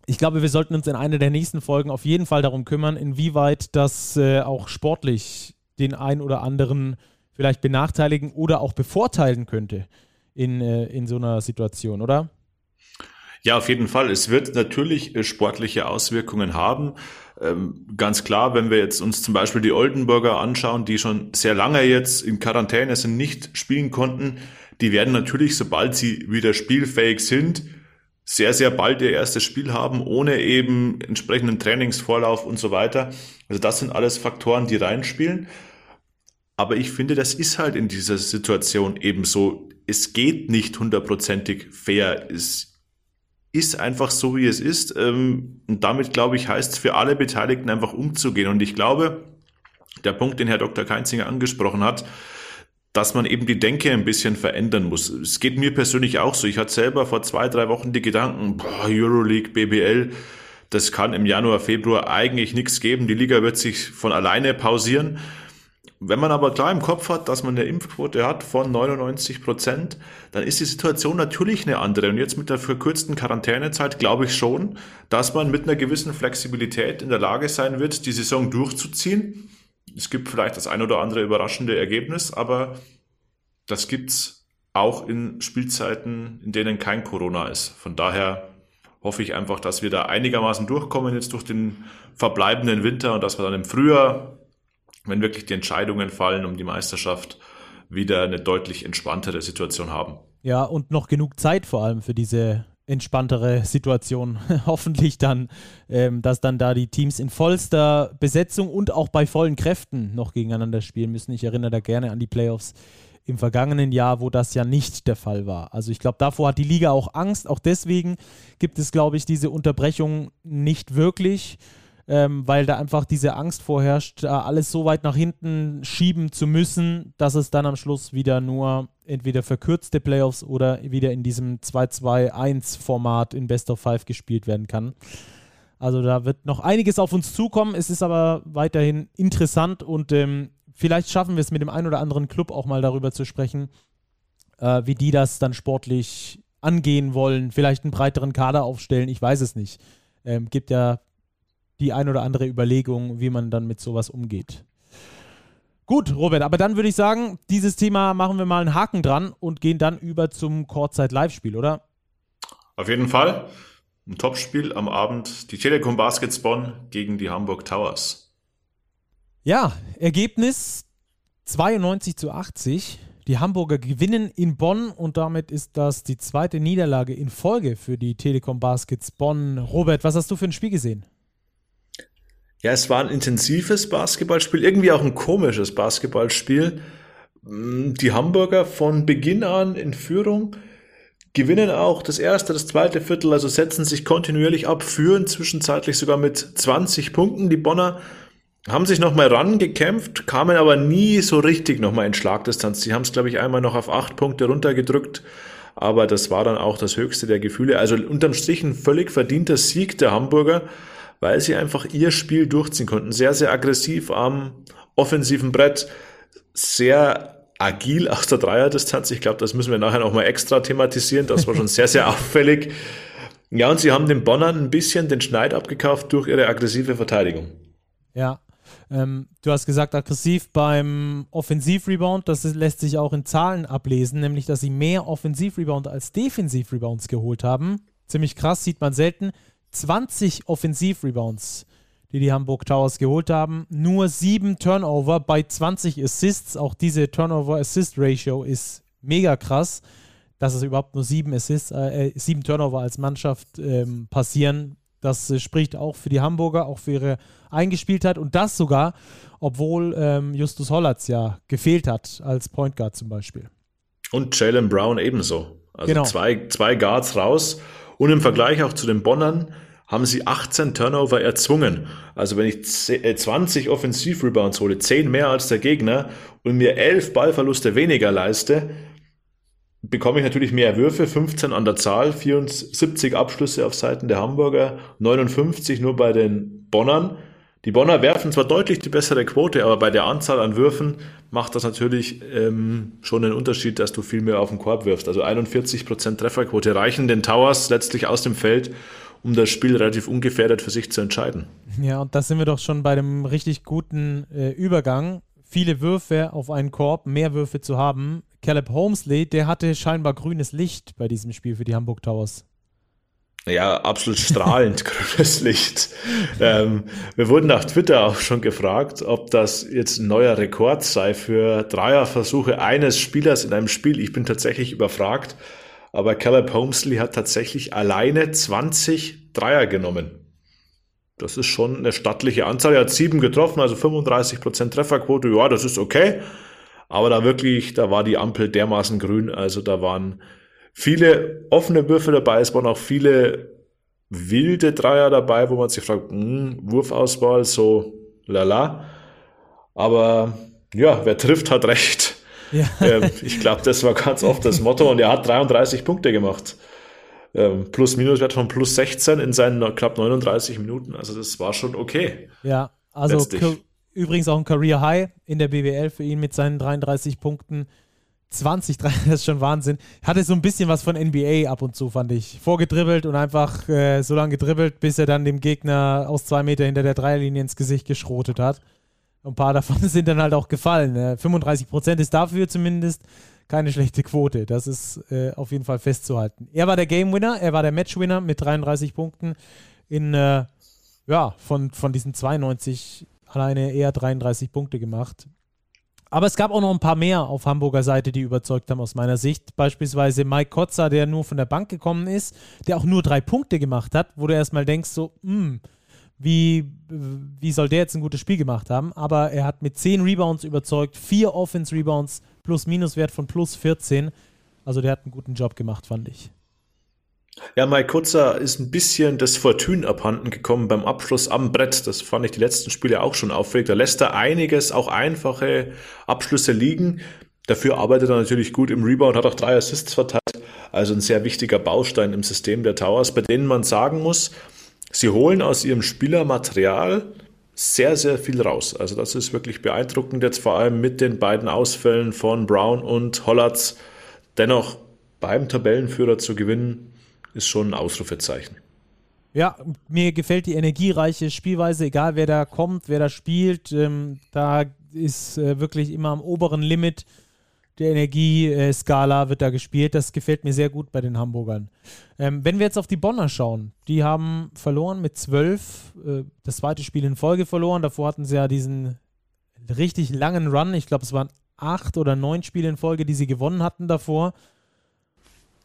ich glaube, wir sollten uns in einer der nächsten Folgen auf jeden Fall darum kümmern, inwieweit das äh, auch sportlich den ein oder anderen vielleicht benachteiligen oder auch bevorteilen könnte in, äh, in so einer Situation, oder? Ja, auf jeden Fall. Es wird natürlich äh, sportliche Auswirkungen haben. Ähm, ganz klar, wenn wir jetzt uns zum Beispiel die Oldenburger anschauen, die schon sehr lange jetzt in Quarantäne sind, nicht spielen konnten, die werden natürlich, sobald sie wieder spielfähig sind, sehr, sehr bald ihr erstes Spiel haben, ohne eben entsprechenden Trainingsvorlauf und so weiter. Also das sind alles Faktoren, die reinspielen. Aber ich finde, das ist halt in dieser Situation eben so. Es geht nicht hundertprozentig fair. Es ist einfach so, wie es ist. Ähm, und damit, glaube ich, heißt es für alle Beteiligten einfach umzugehen. Und ich glaube, der Punkt, den Herr Dr. Keinzinger angesprochen hat, dass man eben die Denke ein bisschen verändern muss. Es geht mir persönlich auch so. Ich hatte selber vor zwei, drei Wochen die Gedanken, boah, Euroleague, BBL, das kann im Januar, Februar eigentlich nichts geben. Die Liga wird sich von alleine pausieren. Wenn man aber klar im Kopf hat, dass man eine Impfquote hat von 99 Prozent, dann ist die Situation natürlich eine andere. Und jetzt mit der verkürzten Quarantänezeit glaube ich schon, dass man mit einer gewissen Flexibilität in der Lage sein wird, die Saison durchzuziehen. Es gibt vielleicht das ein oder andere überraschende Ergebnis, aber das gibt's auch in Spielzeiten, in denen kein Corona ist. Von daher hoffe ich einfach, dass wir da einigermaßen durchkommen jetzt durch den verbleibenden Winter und dass wir dann im Frühjahr wenn wirklich die Entscheidungen fallen um die Meisterschaft, wieder eine deutlich entspanntere Situation haben. Ja, und noch genug Zeit vor allem für diese entspanntere Situation. Hoffentlich dann, ähm, dass dann da die Teams in vollster Besetzung und auch bei vollen Kräften noch gegeneinander spielen müssen. Ich erinnere da gerne an die Playoffs im vergangenen Jahr, wo das ja nicht der Fall war. Also ich glaube, davor hat die Liga auch Angst. Auch deswegen gibt es, glaube ich, diese Unterbrechung nicht wirklich ähm, weil da einfach diese Angst vorherrscht, alles so weit nach hinten schieben zu müssen, dass es dann am Schluss wieder nur entweder verkürzte Playoffs oder wieder in diesem 2-2-1-Format in Best of Five gespielt werden kann. Also da wird noch einiges auf uns zukommen. Es ist aber weiterhin interessant und ähm, vielleicht schaffen wir es mit dem einen oder anderen Club auch mal darüber zu sprechen, äh, wie die das dann sportlich angehen wollen. Vielleicht einen breiteren Kader aufstellen, ich weiß es nicht. Ähm, gibt ja die ein oder andere Überlegung, wie man dann mit sowas umgeht. Gut, Robert, aber dann würde ich sagen, dieses Thema machen wir mal einen Haken dran und gehen dann über zum Kurzzeit-Live-Spiel, oder? Auf jeden Fall. Ein Topspiel am Abend. Die Telekom Baskets Bonn gegen die Hamburg Towers. Ja, Ergebnis 92 zu 80. Die Hamburger gewinnen in Bonn und damit ist das die zweite Niederlage in Folge für die Telekom Baskets Bonn. Robert, was hast du für ein Spiel gesehen? Ja, es war ein intensives Basketballspiel, irgendwie auch ein komisches Basketballspiel. Mm, die Hamburger von Beginn an in Führung gewinnen auch das erste, das zweite Viertel, also setzen sich kontinuierlich ab, führen zwischenzeitlich sogar mit 20 Punkten. Die Bonner haben sich nochmal rangekämpft, kamen aber nie so richtig nochmal in Schlagdistanz. Sie haben es, glaube ich, einmal noch auf acht Punkte runtergedrückt, aber das war dann auch das höchste der Gefühle. Also unterm Strich ein völlig verdienter Sieg der Hamburger weil sie einfach ihr Spiel durchziehen konnten. Sehr, sehr aggressiv am offensiven Brett, sehr agil aus der Dreierdistanz. Ich glaube, das müssen wir nachher nochmal extra thematisieren. Das war schon sehr, sehr auffällig. Ja, und sie haben den Bonnern ein bisschen den Schneid abgekauft durch ihre aggressive Verteidigung. Ja, ähm, du hast gesagt, aggressiv beim Offensivrebound. Das lässt sich auch in Zahlen ablesen, nämlich dass sie mehr Offensivrebound als Defensivrebounds geholt haben. Ziemlich krass, sieht man selten. 20 Offensivrebounds, die die Hamburg Towers geholt haben. Nur 7 Turnover bei 20 Assists. Auch diese Turnover-Assist-Ratio ist mega krass, dass es überhaupt nur 7 Assists, äh, 7 äh, Turnover als Mannschaft ähm, passieren. Das äh, spricht auch für die Hamburger, auch für ihre Eingespieltheit und das sogar, obwohl ähm, Justus Hollatz ja gefehlt hat als Point Guard zum Beispiel. Und Jalen Brown ebenso. Also genau. zwei, zwei Guards raus. Und im Vergleich auch zu den Bonnern haben sie 18 Turnover erzwungen. Also wenn ich 20 äh, Offensivrebounds hole, 10 mehr als der Gegner und mir 11 Ballverluste weniger leiste, bekomme ich natürlich mehr Würfe, 15 an der Zahl, 74 Abschlüsse auf Seiten der Hamburger, 59 nur bei den Bonnern. Die Bonner werfen zwar deutlich die bessere Quote, aber bei der Anzahl an Würfen macht das natürlich ähm, schon einen Unterschied, dass du viel mehr auf den Korb wirfst. Also 41% Trefferquote reichen den Towers letztlich aus dem Feld um das Spiel relativ ungefährdet für sich zu entscheiden. Ja, und da sind wir doch schon bei dem richtig guten äh, Übergang. Viele Würfe auf einen Korb, mehr Würfe zu haben. Caleb Holmesley, der hatte scheinbar grünes Licht bei diesem Spiel für die Hamburg Towers. Ja, absolut strahlend grünes Licht. Ähm, wir wurden nach Twitter auch schon gefragt, ob das jetzt ein neuer Rekord sei für Dreierversuche eines Spielers in einem Spiel. Ich bin tatsächlich überfragt. Aber Caleb Holmesley hat tatsächlich alleine 20 Dreier genommen. Das ist schon eine stattliche Anzahl. Er hat sieben getroffen, also 35% Trefferquote. Ja, das ist okay. Aber da wirklich, da war die Ampel dermaßen grün. Also da waren viele offene Würfe dabei. Es waren auch viele wilde Dreier dabei, wo man sich fragt, mh, hm, Wurfauswahl, so lala. Aber ja, wer trifft, hat recht. Ja. Ähm, ich glaube, das war ganz oft das Motto und er hat 33 Punkte gemacht. Ähm, Plus-Minus-Wert von plus 16 in seinen knapp 39 Minuten. Also das war schon okay. Ja, also Übrigens auch ein Career High in der BWL für ihn mit seinen 33 Punkten. 20, das ist schon Wahnsinn. Hatte so ein bisschen was von NBA ab und zu, fand ich. Vorgedribbelt und einfach äh, so lange gedribbelt, bis er dann dem Gegner aus zwei Meter hinter der Dreierlinie ins Gesicht geschrotet hat. Ein paar davon sind dann halt auch gefallen. Äh, 35 Prozent ist dafür zumindest keine schlechte Quote. Das ist äh, auf jeden Fall festzuhalten. Er war der Game Winner, er war der Match Winner mit 33 Punkten in, äh, ja, von, von diesen 92 alleine eher 33 Punkte gemacht. Aber es gab auch noch ein paar mehr auf Hamburger Seite, die überzeugt haben aus meiner Sicht. Beispielsweise Mike Kotzer, der nur von der Bank gekommen ist, der auch nur drei Punkte gemacht hat, wo du erstmal denkst, so, mh, hm, wie, wie soll der jetzt ein gutes Spiel gemacht haben? Aber er hat mit zehn Rebounds überzeugt, vier Offense-Rebounds, plus-minus-Wert von plus 14. Also der hat einen guten Job gemacht, fand ich. Ja, Mike Kutzer ist ein bisschen das Fortune abhanden gekommen beim Abschluss am Brett. Das fand ich die letzten Spiele auch schon auffällig. Da lässt er einiges, auch einfache Abschlüsse liegen. Dafür arbeitet er natürlich gut im Rebound, hat auch drei Assists verteilt. Also ein sehr wichtiger Baustein im System der Towers, bei denen man sagen muss, sie holen aus ihrem Spielermaterial sehr, sehr viel raus. Also das ist wirklich beeindruckend jetzt vor allem mit den beiden Ausfällen von Brown und Hollatz. Dennoch beim Tabellenführer zu gewinnen, ist schon ein Ausrufezeichen. Ja, mir gefällt die energiereiche Spielweise, egal wer da kommt, wer da spielt. Ähm, da ist äh, wirklich immer am oberen Limit der Energieskala wird da gespielt. Das gefällt mir sehr gut bei den Hamburgern. Ähm, wenn wir jetzt auf die Bonner schauen, die haben verloren mit zwölf, äh, das zweite Spiel in Folge verloren. Davor hatten sie ja diesen richtig langen Run. Ich glaube, es waren acht oder neun Spiele in Folge, die sie gewonnen hatten davor.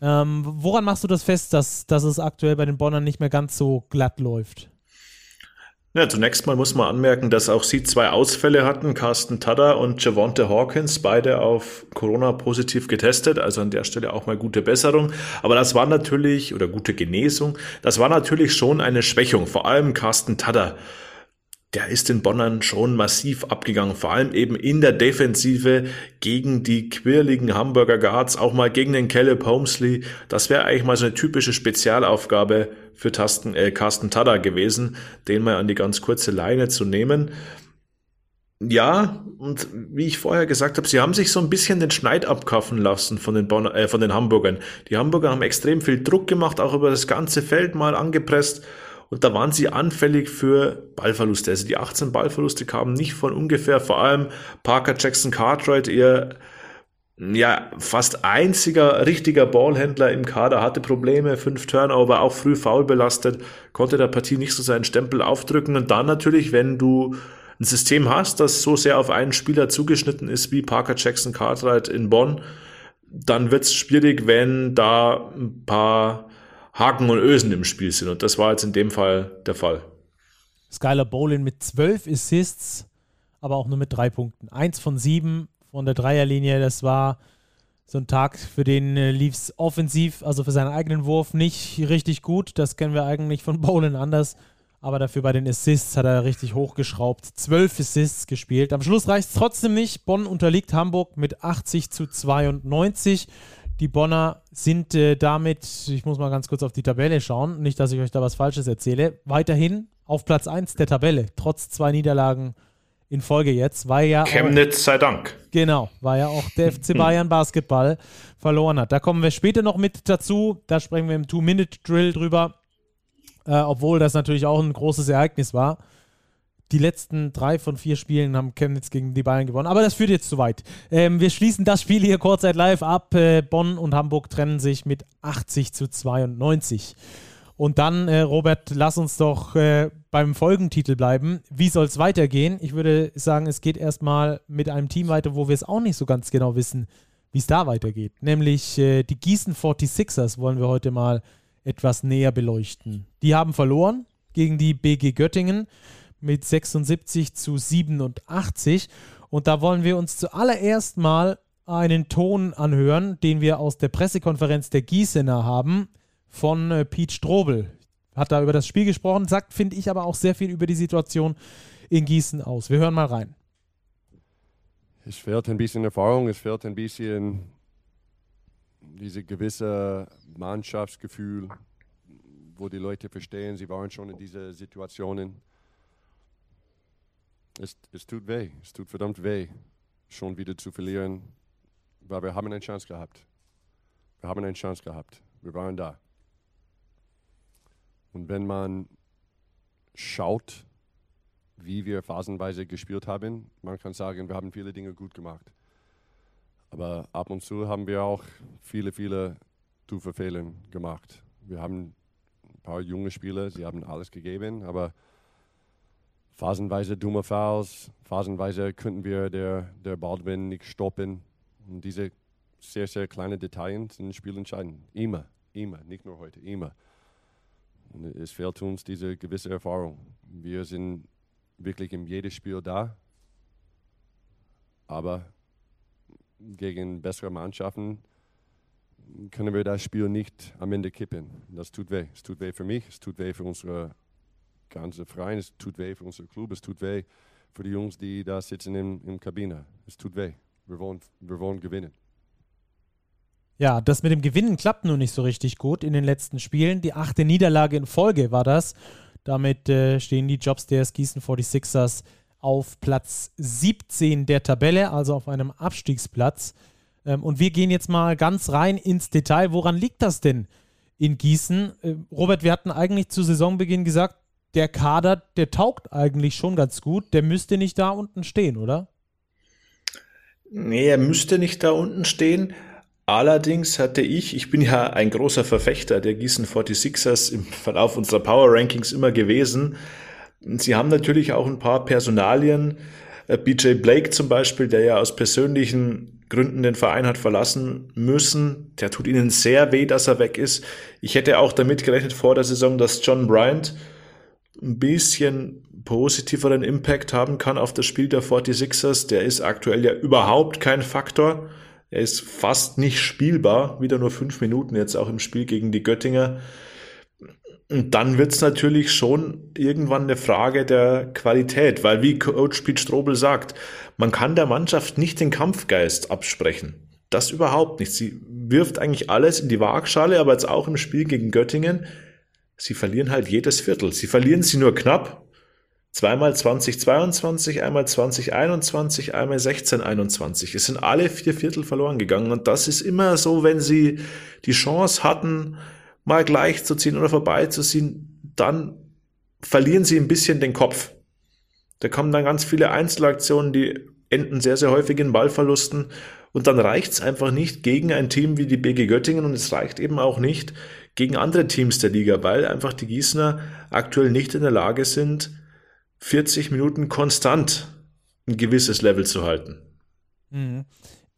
Ähm, woran machst du das fest, dass, dass es aktuell bei den Bonnern nicht mehr ganz so glatt läuft? Ja, zunächst mal muss man anmerken, dass auch sie zwei Ausfälle hatten, Carsten Tada und Javonte Hawkins, beide auf Corona positiv getestet, also an der Stelle auch mal gute Besserung. Aber das war natürlich, oder gute Genesung, das war natürlich schon eine Schwächung, vor allem Carsten Tada der ist in Bonnern schon massiv abgegangen, vor allem eben in der Defensive gegen die quirligen Hamburger Guards, auch mal gegen den Caleb Holmesley. Das wäre eigentlich mal so eine typische Spezialaufgabe für Tasten, äh, Carsten Tada gewesen, den mal an die ganz kurze Leine zu nehmen. Ja, und wie ich vorher gesagt habe, sie haben sich so ein bisschen den Schneid abkaffen lassen von den, Bonner, äh, von den Hamburgern. Die Hamburger haben extrem viel Druck gemacht, auch über das ganze Feld mal angepresst und da waren sie anfällig für Ballverluste. Also die 18 Ballverluste kamen nicht von ungefähr, vor allem Parker Jackson Cartwright, ihr ja, fast einziger richtiger Ballhändler im Kader, hatte Probleme, fünf Turnover, auch früh faul belastet, konnte der Partie nicht so seinen Stempel aufdrücken. Und dann natürlich, wenn du ein System hast, das so sehr auf einen Spieler zugeschnitten ist wie Parker Jackson Cartwright in Bonn, dann wird es schwierig, wenn da ein paar Haken und Ösen im Spiel sind. Und das war jetzt in dem Fall der Fall. Skylar Bolin mit zwölf Assists, aber auch nur mit drei Punkten. Eins von sieben von der Dreierlinie. Das war so ein Tag, für den äh, lief es offensiv, also für seinen eigenen Wurf nicht richtig gut. Das kennen wir eigentlich von Bolin anders. Aber dafür bei den Assists hat er richtig hochgeschraubt. Zwölf Assists gespielt. Am Schluss reicht es trotzdem nicht. Bonn unterliegt Hamburg mit 80 zu 92. Die Bonner sind äh, damit, ich muss mal ganz kurz auf die Tabelle schauen, nicht, dass ich euch da was Falsches erzähle, weiterhin auf Platz 1 der Tabelle, trotz zwei Niederlagen in Folge jetzt, weil ja. Chemnitz auch, sei Dank. Genau, weil ja auch der FC Bayern Basketball verloren hat. Da kommen wir später noch mit dazu. Da sprechen wir im Two-Minute-Drill drüber, äh, obwohl das natürlich auch ein großes Ereignis war die letzten drei von vier Spielen haben Chemnitz gegen die Bayern gewonnen. Aber das führt jetzt zu weit. Ähm, wir schließen das Spiel hier kurzzeit live ab. Äh, Bonn und Hamburg trennen sich mit 80 zu 92. Und dann, äh, Robert, lass uns doch äh, beim Folgentitel bleiben. Wie soll es weitergehen? Ich würde sagen, es geht erstmal mit einem Team weiter, wo wir es auch nicht so ganz genau wissen, wie es da weitergeht. Nämlich äh, die Gießen 46ers wollen wir heute mal etwas näher beleuchten. Die haben verloren gegen die BG Göttingen mit 76 zu 87. Und da wollen wir uns zuallererst mal einen Ton anhören, den wir aus der Pressekonferenz der Gießener haben von äh, Pete Strobel. Hat da über das Spiel gesprochen, sagt, finde ich, aber auch sehr viel über die Situation in Gießen aus. Wir hören mal rein. Es fehlt ein bisschen Erfahrung, es fehlt ein bisschen dieses gewisse Mannschaftsgefühl, wo die Leute verstehen, sie waren schon in diese Situationen es, es tut weh, es tut verdammt weh, schon wieder zu verlieren, weil wir haben eine Chance gehabt. Wir haben eine Chance gehabt. Wir waren da. Und wenn man schaut, wie wir phasenweise gespielt haben, man kann sagen, wir haben viele Dinge gut gemacht. Aber ab und zu haben wir auch viele, viele tiefe Fehler gemacht. Wir haben ein paar junge Spieler, sie haben alles gegeben, aber phasenweise dumme Fouls, phasenweise könnten wir der, der Baldwin nicht stoppen. Und diese sehr, sehr kleinen Details sind spielentscheidend. Immer, immer, nicht nur heute, immer. Und es fehlt uns diese gewisse Erfahrung. Wir sind wirklich in jedem Spiel da, aber gegen bessere Mannschaften können wir das Spiel nicht am Ende kippen. Das tut weh. Es tut weh für mich, es tut weh für unsere ganze Verein, es tut weh für unseren Club, es tut weh für die Jungs, die da sitzen in, in Kabine. Es tut weh. Wir wollen, wir wollen gewinnen. Ja, das mit dem Gewinnen klappt nur nicht so richtig gut in den letzten Spielen. Die achte Niederlage in Folge war das. Damit äh, stehen die Jobs der Gießen 46ers auf Platz 17 der Tabelle, also auf einem Abstiegsplatz. Ähm, und wir gehen jetzt mal ganz rein ins Detail. Woran liegt das denn in Gießen? Äh, Robert, wir hatten eigentlich zu Saisonbeginn gesagt, der Kader, der taugt eigentlich schon ganz gut. Der müsste nicht da unten stehen, oder? Nee, er müsste nicht da unten stehen. Allerdings hatte ich, ich bin ja ein großer Verfechter der Gießen 46ers im Verlauf unserer Power Rankings immer gewesen. Sie haben natürlich auch ein paar Personalien. Äh, BJ Blake zum Beispiel, der ja aus persönlichen Gründen den Verein hat verlassen müssen. Der tut ihnen sehr weh, dass er weg ist. Ich hätte auch damit gerechnet vor der Saison, dass John Bryant ein bisschen positiveren Impact haben kann auf das Spiel der 46ers. Der ist aktuell ja überhaupt kein Faktor. Er ist fast nicht spielbar. Wieder nur fünf Minuten jetzt auch im Spiel gegen die Göttinger. Und dann wird es natürlich schon irgendwann eine Frage der Qualität, weil wie Coach Pete Strobel sagt, man kann der Mannschaft nicht den Kampfgeist absprechen. Das überhaupt nicht. Sie wirft eigentlich alles in die Waagschale, aber jetzt auch im Spiel gegen Göttingen sie verlieren halt jedes Viertel. Sie verlieren sie nur knapp. Zweimal 2022, einmal 2021, einmal 1621. Es sind alle vier Viertel verloren gegangen. Und das ist immer so, wenn sie die Chance hatten, mal gleich zu ziehen oder vorbeizuziehen, dann verlieren sie ein bisschen den Kopf. Da kommen dann ganz viele Einzelaktionen, die enden sehr, sehr häufig in Ballverlusten. Und dann reicht es einfach nicht gegen ein Team wie die BG Göttingen und es reicht eben auch nicht gegen andere Teams der Liga, weil einfach die Gießener aktuell nicht in der Lage sind, 40 Minuten konstant ein gewisses Level zu halten. Mhm.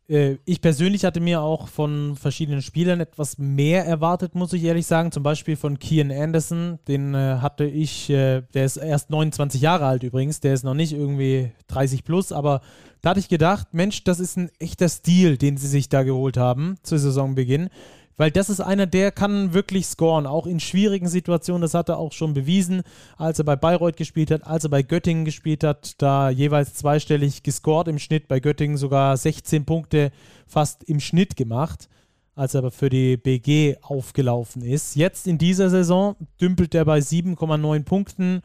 Äh, ich persönlich hatte mir auch von verschiedenen Spielern etwas mehr erwartet, muss ich ehrlich sagen. Zum Beispiel von Kian Anderson, den äh, hatte ich, äh, der ist erst 29 Jahre alt übrigens, der ist noch nicht irgendwie 30 plus, aber da hatte ich gedacht, Mensch, das ist ein echter Stil, den sie sich da geholt haben zu Saisonbeginn weil das ist einer, der kann wirklich scoren, auch in schwierigen Situationen. Das hat er auch schon bewiesen, als er bei Bayreuth gespielt hat, als er bei Göttingen gespielt hat, da jeweils zweistellig gescored im Schnitt, bei Göttingen sogar 16 Punkte fast im Schnitt gemacht, als er aber für die BG aufgelaufen ist. Jetzt in dieser Saison dümpelt er bei 7,9 Punkten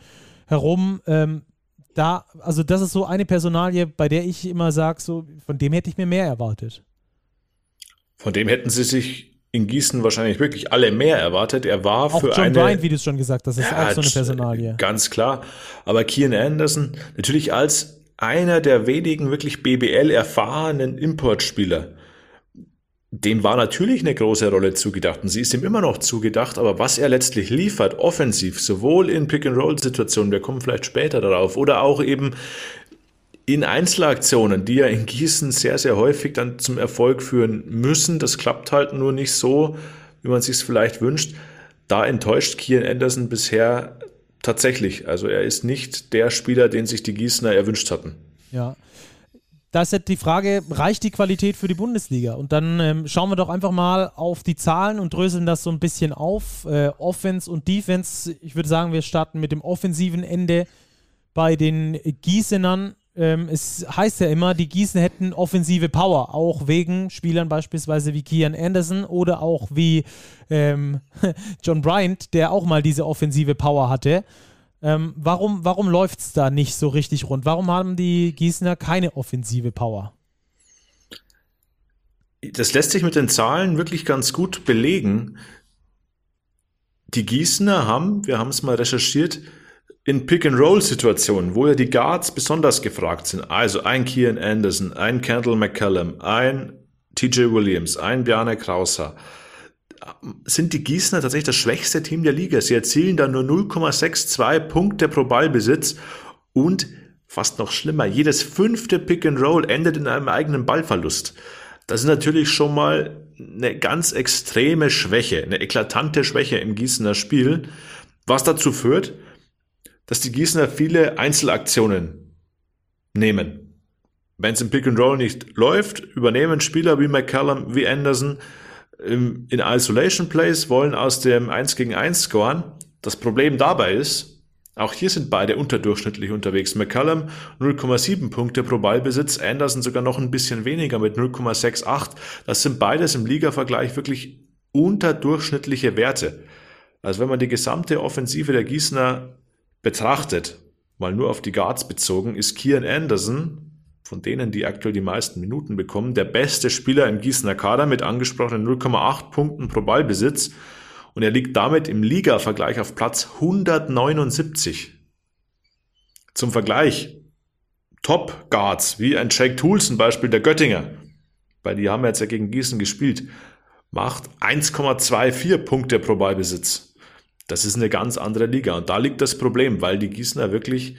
herum. Ähm, da, also das ist so eine Personalie, bei der ich immer sage, so, von dem hätte ich mir mehr erwartet. Von dem hätten sie sich in Gießen wahrscheinlich wirklich alle mehr erwartet. Er war auch für John eine. Bryant, wie du es schon gesagt hast, ist ja, auch so eine Personalie. Ganz klar. Aber Kian Anderson natürlich als einer der wenigen wirklich BBL erfahrenen Importspieler. Dem war natürlich eine große Rolle zugedacht und sie ist ihm immer noch zugedacht, aber was er letztlich liefert, offensiv, sowohl in Pick-and-Roll-Situationen, wir kommen vielleicht später darauf, oder auch eben in Einzelaktionen, die ja in Gießen sehr, sehr häufig dann zum Erfolg führen müssen. Das klappt halt nur nicht so, wie man sich vielleicht wünscht. Da enttäuscht Kian Anderson bisher tatsächlich. Also er ist nicht der Spieler, den sich die Gießener erwünscht hatten. Ja. Da ist jetzt die Frage, reicht die Qualität für die Bundesliga? Und dann ähm, schauen wir doch einfach mal auf die Zahlen und dröseln das so ein bisschen auf. Äh, Offense und Defense. Ich würde sagen, wir starten mit dem offensiven Ende bei den Gießenern ähm, es heißt ja immer, die Gießen hätten offensive Power, auch wegen Spielern beispielsweise wie Kian Anderson oder auch wie ähm, John Bryant, der auch mal diese offensive Power hatte. Ähm, warum warum läuft es da nicht so richtig rund? Warum haben die Gießener keine offensive Power? Das lässt sich mit den Zahlen wirklich ganz gut belegen. Die Gießener haben, wir haben es mal recherchiert, in Pick-and-Roll-Situationen, wo ja die Guards besonders gefragt sind, also ein Kian Anderson, ein Kendall McCallum, ein TJ Williams, ein Bjarne Krauser, sind die Gießener tatsächlich das schwächste Team der Liga. Sie erzielen da nur 0,62 Punkte pro Ballbesitz und fast noch schlimmer, jedes fünfte Pick and Roll endet in einem eigenen Ballverlust. Das ist natürlich schon mal eine ganz extreme Schwäche, eine eklatante Schwäche im Gießener Spiel, was dazu führt, dass die Gießener viele Einzelaktionen nehmen. Wenn es im Pick and Roll nicht läuft, übernehmen Spieler wie McCallum, wie Anderson in Isolation Plays, wollen aus dem 1 gegen 1 scoren. Das Problem dabei ist, auch hier sind beide unterdurchschnittlich unterwegs. McCallum 0,7 Punkte pro Ballbesitz, Anderson sogar noch ein bisschen weniger mit 0,68. Das sind beides im Liga-Vergleich wirklich unterdurchschnittliche Werte. Also wenn man die gesamte Offensive der Gießener betrachtet, mal nur auf die Guards bezogen, ist Kian Anderson von denen, die aktuell die meisten Minuten bekommen, der beste Spieler im Gießener Kader mit angesprochenen 0,8 Punkten pro Ballbesitz. Und er liegt damit im Liga-Vergleich auf Platz 179. Zum Vergleich, Top Guards, wie ein Jake Tool zum Beispiel der Göttinger, weil die haben jetzt ja gegen Gießen gespielt, macht 1,24 Punkte pro Ballbesitz. Das ist eine ganz andere Liga. Und da liegt das Problem, weil die Gießener wirklich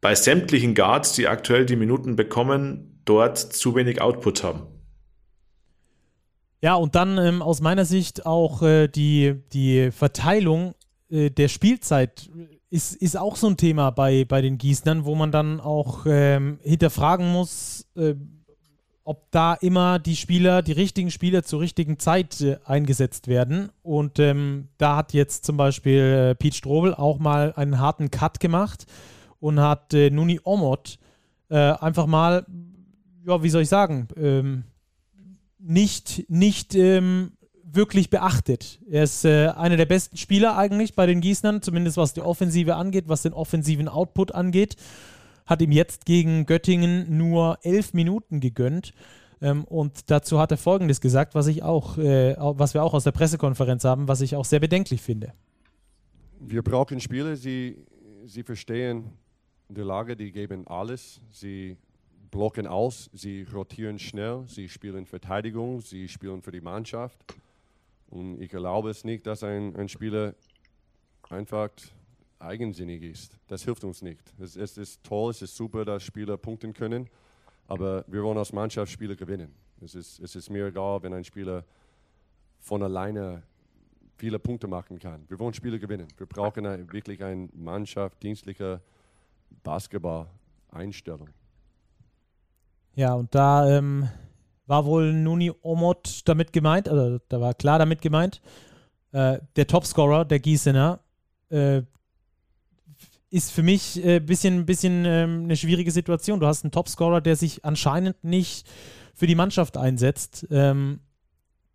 bei sämtlichen Guards, die aktuell die Minuten bekommen, dort zu wenig Output haben. Ja, und dann ähm, aus meiner Sicht auch äh, die, die Verteilung äh, der Spielzeit ist, ist auch so ein Thema bei, bei den Gießnern, wo man dann auch ähm, hinterfragen muss, äh, ob da immer die Spieler, die richtigen Spieler zur richtigen Zeit äh, eingesetzt werden. Und ähm, da hat jetzt zum Beispiel äh, Pete Strobel auch mal einen harten Cut gemacht und hat äh, Nuni Omot äh, einfach mal, ja, wie soll ich sagen, ähm, nicht, nicht ähm, wirklich beachtet. Er ist äh, einer der besten Spieler eigentlich bei den Gießnern, zumindest was die Offensive angeht, was den offensiven Output angeht. Hat ihm jetzt gegen Göttingen nur elf Minuten gegönnt. Ähm, und dazu hat er Folgendes gesagt, was ich auch, äh, was wir auch aus der Pressekonferenz haben, was ich auch sehr bedenklich finde. Wir brauchen Spieler, die sie verstehen, der Lage, die geben alles. Sie blocken aus, sie rotieren schnell, sie spielen Verteidigung, sie spielen für die Mannschaft. Und ich glaube es nicht, dass ein, ein Spieler einfach eigensinnig ist. Das hilft uns nicht. Es, es, ist toll, es ist super, dass Spieler punkten können, aber wir wollen als Mannschaft Spiele gewinnen. Es ist, es ist mir egal, wenn ein Spieler von alleine viele Punkte machen kann. Wir wollen Spiele gewinnen. Wir brauchen wirklich eine Mannschaft, dienstliche Basketball-Einstellung. Ja, und da ähm, war wohl Nuni Omot damit gemeint, also da war klar damit gemeint, äh, der Topscorer der Gießener äh, ist für mich ein äh, bisschen, bisschen ähm, eine schwierige Situation. Du hast einen Topscorer, der sich anscheinend nicht für die Mannschaft einsetzt. Ähm,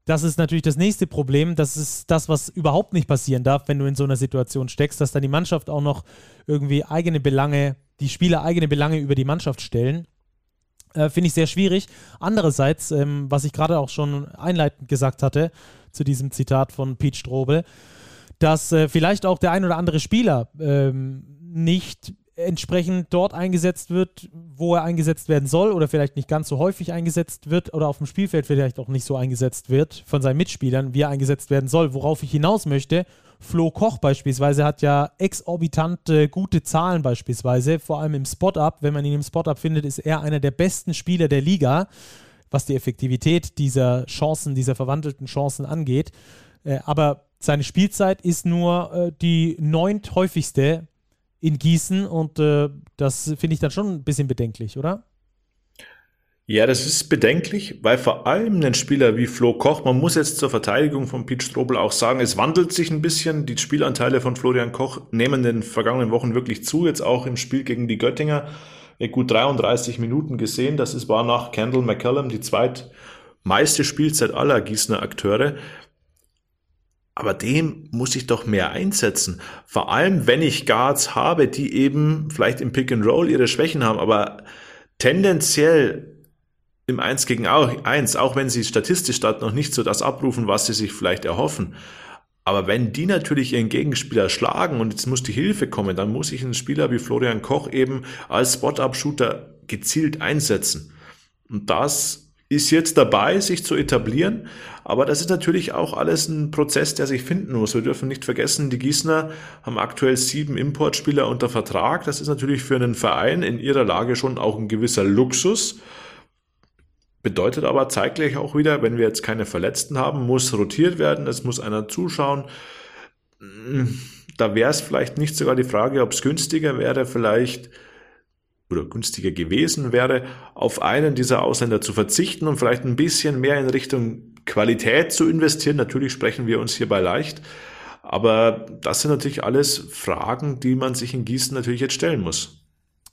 das ist natürlich das nächste Problem. Das ist das, was überhaupt nicht passieren darf, wenn du in so einer Situation steckst, dass dann die Mannschaft auch noch irgendwie eigene Belange, die Spieler eigene Belange über die Mannschaft stellen. Äh, Finde ich sehr schwierig. Andererseits, ähm, was ich gerade auch schon einleitend gesagt hatte, zu diesem Zitat von Pete Strobel, dass äh, vielleicht auch der ein oder andere Spieler ähm, nicht entsprechend dort eingesetzt wird, wo er eingesetzt werden soll oder vielleicht nicht ganz so häufig eingesetzt wird oder auf dem Spielfeld vielleicht auch nicht so eingesetzt wird von seinen Mitspielern, wie er eingesetzt werden soll. Worauf ich hinaus möchte, Flo Koch beispielsweise hat ja exorbitant äh, gute Zahlen beispielsweise, vor allem im Spot-Up. Wenn man ihn im Spot-Up findet, ist er einer der besten Spieler der Liga, was die Effektivität dieser Chancen, dieser verwandelten Chancen angeht. Äh, aber seine Spielzeit ist nur äh, die neunt häufigste in Gießen und äh, das finde ich dann schon ein bisschen bedenklich, oder? Ja, das ist bedenklich, weil vor allem ein Spieler wie Flo Koch, man muss jetzt zur Verteidigung von Pete Strobel auch sagen, es wandelt sich ein bisschen. Die Spielanteile von Florian Koch nehmen in den vergangenen Wochen wirklich zu, jetzt auch im Spiel gegen die Göttinger. Gut 33 Minuten gesehen, das ist, war nach Kendall McCallum die zweitmeiste Spielzeit aller Gießener Akteure. Aber dem muss ich doch mehr einsetzen. Vor allem, wenn ich Guards habe, die eben vielleicht im Pick and Roll ihre Schwächen haben, aber tendenziell im 1 gegen 1, auch wenn sie statistisch dort noch nicht so das abrufen, was sie sich vielleicht erhoffen. Aber wenn die natürlich ihren Gegenspieler schlagen und jetzt muss die Hilfe kommen, dann muss ich einen Spieler wie Florian Koch eben als Spot-Up-Shooter gezielt einsetzen. Und das ist jetzt dabei, sich zu etablieren. Aber das ist natürlich auch alles ein Prozess, der sich finden muss. Wir dürfen nicht vergessen, die Gießener haben aktuell sieben Importspieler unter Vertrag. Das ist natürlich für einen Verein in ihrer Lage schon auch ein gewisser Luxus. Bedeutet aber zeitgleich auch wieder, wenn wir jetzt keine Verletzten haben, muss rotiert werden, es muss einer zuschauen. Da wäre es vielleicht nicht sogar die Frage, ob es günstiger wäre, vielleicht oder günstiger gewesen wäre, auf einen dieser Ausländer zu verzichten und vielleicht ein bisschen mehr in Richtung Qualität zu investieren. Natürlich sprechen wir uns hierbei leicht, aber das sind natürlich alles Fragen, die man sich in Gießen natürlich jetzt stellen muss.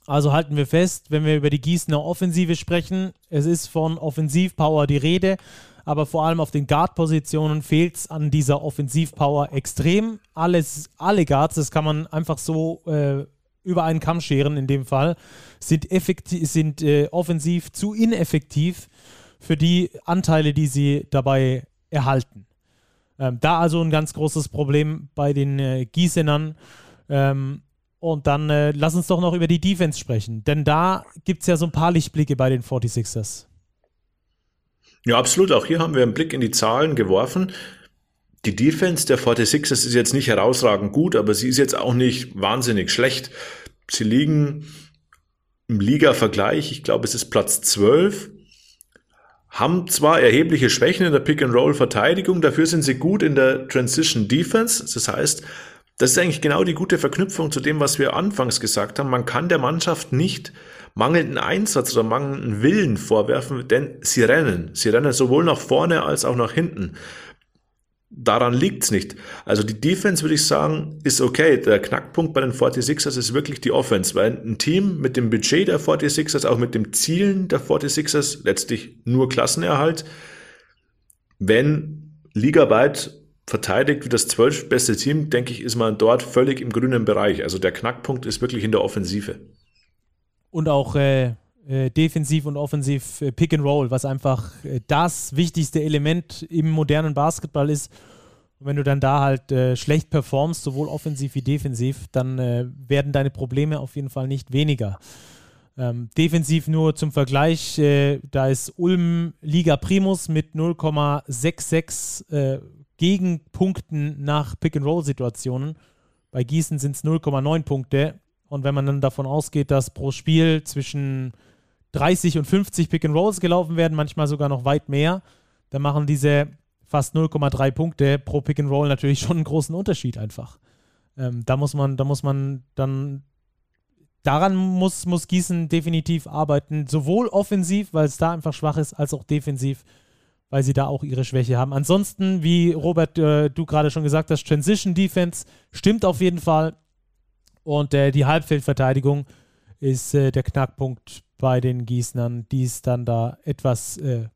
Also halten wir fest, wenn wir über die Gießener Offensive sprechen, es ist von Offensivpower die Rede, aber vor allem auf den Guard-Positionen fehlt es an dieser Offensivpower extrem. Alles, alle Guards, das kann man einfach so äh, über einen Kamm scheren in dem Fall, sind, effektiv, sind äh, offensiv zu ineffektiv für die Anteile, die sie dabei erhalten. Ähm, da also ein ganz großes Problem bei den äh, Gießenern. Ähm, und dann äh, lass uns doch noch über die Defense sprechen, denn da gibt es ja so ein paar Lichtblicke bei den 46ers. Ja, absolut. Auch hier haben wir einen Blick in die Zahlen geworfen. Die Defense der 46ers ist jetzt nicht herausragend gut, aber sie ist jetzt auch nicht wahnsinnig schlecht. Sie liegen im Liga-Vergleich, ich glaube, es ist Platz 12, haben zwar erhebliche Schwächen in der Pick-and-Roll-Verteidigung, dafür sind sie gut in der Transition-Defense. Das heißt, das ist eigentlich genau die gute Verknüpfung zu dem, was wir anfangs gesagt haben. Man kann der Mannschaft nicht mangelnden Einsatz oder mangelnden Willen vorwerfen, denn sie rennen. Sie rennen sowohl nach vorne als auch nach hinten daran liegt's nicht. Also die Defense, würde ich sagen, ist okay. Der Knackpunkt bei den 46ers ist wirklich die Offense, weil ein Team mit dem Budget der 46ers, auch mit dem Zielen der 46ers, letztlich nur Klassenerhalt, wenn ligaweit verteidigt wie das zwölf beste Team, denke ich, ist man dort völlig im grünen Bereich. Also der Knackpunkt ist wirklich in der Offensive. Und auch äh, äh, defensiv und offensiv äh, Pick and Roll, was einfach äh, das wichtigste Element im modernen Basketball ist. Und wenn du dann da halt äh, schlecht performst, sowohl offensiv wie defensiv, dann äh, werden deine Probleme auf jeden Fall nicht weniger. Ähm, defensiv nur zum Vergleich, da ist Ulm Liga Primus mit 0,66 Gegenpunkten nach Pick-and-Roll-Situationen. Bei Gießen sind es 0,9 Punkte. Und wenn man dann davon ausgeht, dass pro Spiel zwischen 30 und 50 Pick and Rolls gelaufen werden, manchmal sogar noch weit mehr, dann machen diese fast 0,3 Punkte pro Pick and Roll natürlich schon einen großen Unterschied einfach. Ähm, da muss man, da muss man dann daran muss, muss Gießen definitiv arbeiten, sowohl offensiv, weil es da einfach schwach ist, als auch defensiv, weil sie da auch ihre Schwäche haben. Ansonsten, wie Robert, äh, du gerade schon gesagt hast, Transition Defense stimmt auf jeden Fall. Und äh, die Halbfeldverteidigung ist äh, der Knackpunkt bei den Gießnern. Die ist dann da etwas äh,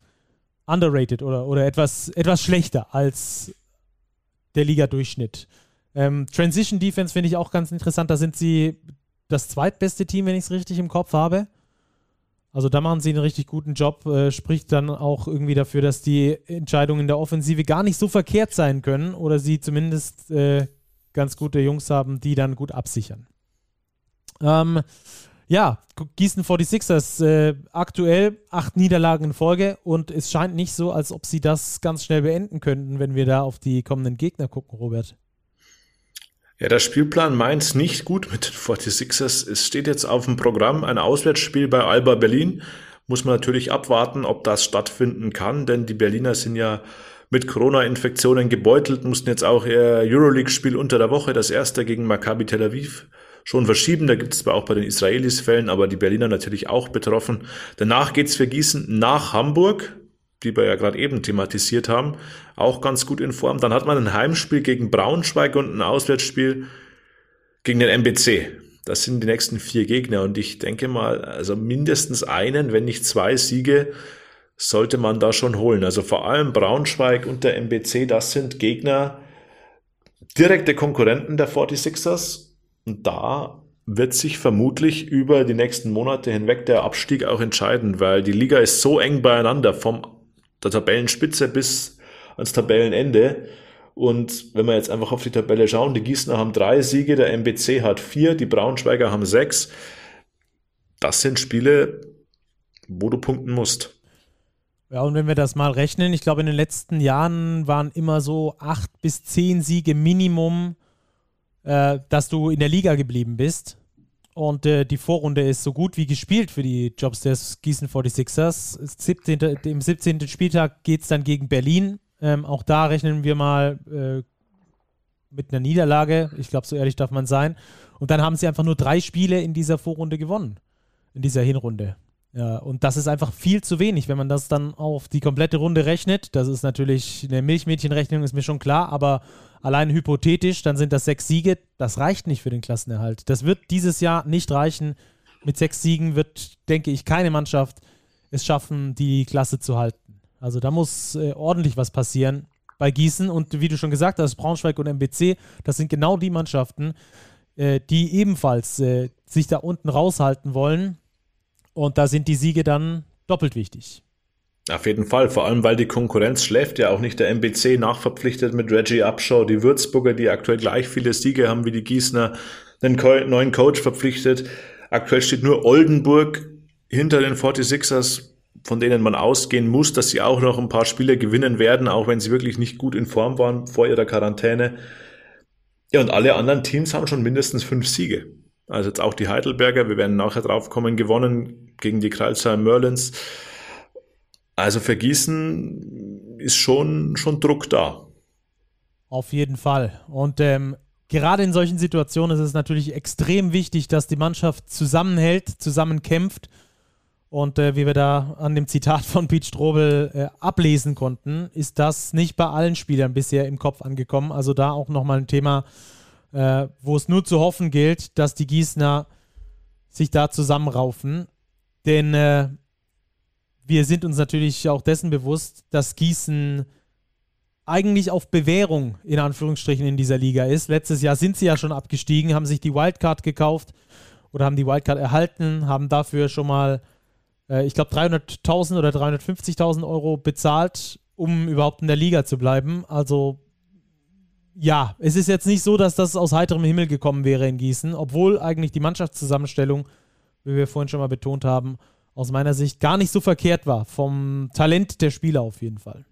underrated oder, oder etwas, etwas schlechter als der Liga-Durchschnitt. Ähm, Transition Defense finde ich auch ganz interessant. Da sind sie das zweitbeste Team, wenn ich es richtig im Kopf habe. Also da machen sie einen richtig guten Job, äh, spricht dann auch irgendwie dafür, dass die Entscheidungen in der Offensive gar nicht so verkehrt sein können oder sie zumindest äh, ganz gute Jungs haben, die dann gut absichern. Ähm, ja, Gießen 46ers äh, aktuell acht Niederlagen in Folge und es scheint nicht so, als ob sie das ganz schnell beenden könnten, wenn wir da auf die kommenden Gegner gucken, Robert. Ja, der Spielplan meint nicht gut mit den 46ers. Es steht jetzt auf dem Programm ein Auswärtsspiel bei Alba Berlin. Muss man natürlich abwarten, ob das stattfinden kann, denn die Berliner sind ja mit Corona-Infektionen gebeutelt, mussten jetzt auch ihr Euroleague-Spiel unter der Woche, das erste gegen Maccabi Tel Aviv, schon verschieben. Da gibt es zwar auch bei den Israelis Fällen, aber die Berliner natürlich auch betroffen. Danach geht's für Gießen nach Hamburg, die wir ja gerade eben thematisiert haben, auch ganz gut in Form. Dann hat man ein Heimspiel gegen Braunschweig und ein Auswärtsspiel gegen den MBC. Das sind die nächsten vier Gegner und ich denke mal, also mindestens einen, wenn nicht zwei Siege sollte man da schon holen. Also vor allem Braunschweig und der MBC, das sind Gegner, direkte Konkurrenten der 46ers und da wird sich vermutlich über die nächsten Monate hinweg der Abstieg auch entscheiden, weil die Liga ist so eng beieinander vom der Tabellenspitze bis ans Tabellenende. Und wenn wir jetzt einfach auf die Tabelle schauen, die Gießener haben drei Siege, der MBC hat vier, die Braunschweiger haben sechs. Das sind Spiele, wo du punkten musst. Ja, und wenn wir das mal rechnen, ich glaube, in den letzten Jahren waren immer so acht bis zehn Siege Minimum, äh, dass du in der Liga geblieben bist. Und äh, die Vorrunde ist so gut wie gespielt für die Jobs des Gießen 46ers. 17, Im 17. Spieltag geht es dann gegen Berlin. Ähm, auch da rechnen wir mal äh, mit einer Niederlage. Ich glaube, so ehrlich darf man sein. Und dann haben sie einfach nur drei Spiele in dieser Vorrunde gewonnen. In dieser Hinrunde. Ja, und das ist einfach viel zu wenig, wenn man das dann auf die komplette Runde rechnet. Das ist natürlich eine Milchmädchenrechnung, ist mir schon klar, aber allein hypothetisch, dann sind das sechs Siege. Das reicht nicht für den Klassenerhalt. Das wird dieses Jahr nicht reichen. Mit sechs Siegen wird, denke ich, keine Mannschaft es schaffen, die Klasse zu halten. Also da muss äh, ordentlich was passieren bei Gießen. Und wie du schon gesagt hast, Braunschweig und MBC, das sind genau die Mannschaften, äh, die ebenfalls äh, sich da unten raushalten wollen und da sind die Siege dann doppelt wichtig. Auf jeden Fall, vor allem weil die Konkurrenz schläft ja auch nicht. Der MBC nachverpflichtet mit Reggie Upshaw, die Würzburger, die aktuell gleich viele Siege haben wie die Gießener, einen neuen Coach verpflichtet. Aktuell steht nur Oldenburg hinter den 46ers, von denen man ausgehen muss, dass sie auch noch ein paar Spiele gewinnen werden, auch wenn sie wirklich nicht gut in Form waren vor ihrer Quarantäne. Ja, und alle anderen Teams haben schon mindestens fünf Siege. Also jetzt auch die Heidelberger, wir werden nachher drauf kommen, gewonnen gegen die Kreilsheim Merlins. Also für Gießen ist schon, schon Druck da. Auf jeden Fall. Und ähm, gerade in solchen Situationen ist es natürlich extrem wichtig, dass die Mannschaft zusammenhält, zusammenkämpft. Und äh, wie wir da an dem Zitat von Pete Strobel äh, ablesen konnten, ist das nicht bei allen Spielern bisher im Kopf angekommen. Also da auch nochmal ein Thema, äh, wo es nur zu hoffen gilt, dass die Gießner sich da zusammenraufen. Denn äh, wir sind uns natürlich auch dessen bewusst, dass Gießen eigentlich auf Bewährung in Anführungsstrichen in dieser Liga ist. Letztes Jahr sind sie ja schon abgestiegen, haben sich die Wildcard gekauft oder haben die Wildcard erhalten, haben dafür schon mal, äh, ich glaube, 300.000 oder 350.000 Euro bezahlt, um überhaupt in der Liga zu bleiben. Also ja, es ist jetzt nicht so, dass das aus heiterem Himmel gekommen wäre in Gießen, obwohl eigentlich die Mannschaftszusammenstellung, wie wir vorhin schon mal betont haben, aus meiner Sicht gar nicht so verkehrt war. Vom Talent der Spieler auf jeden Fall.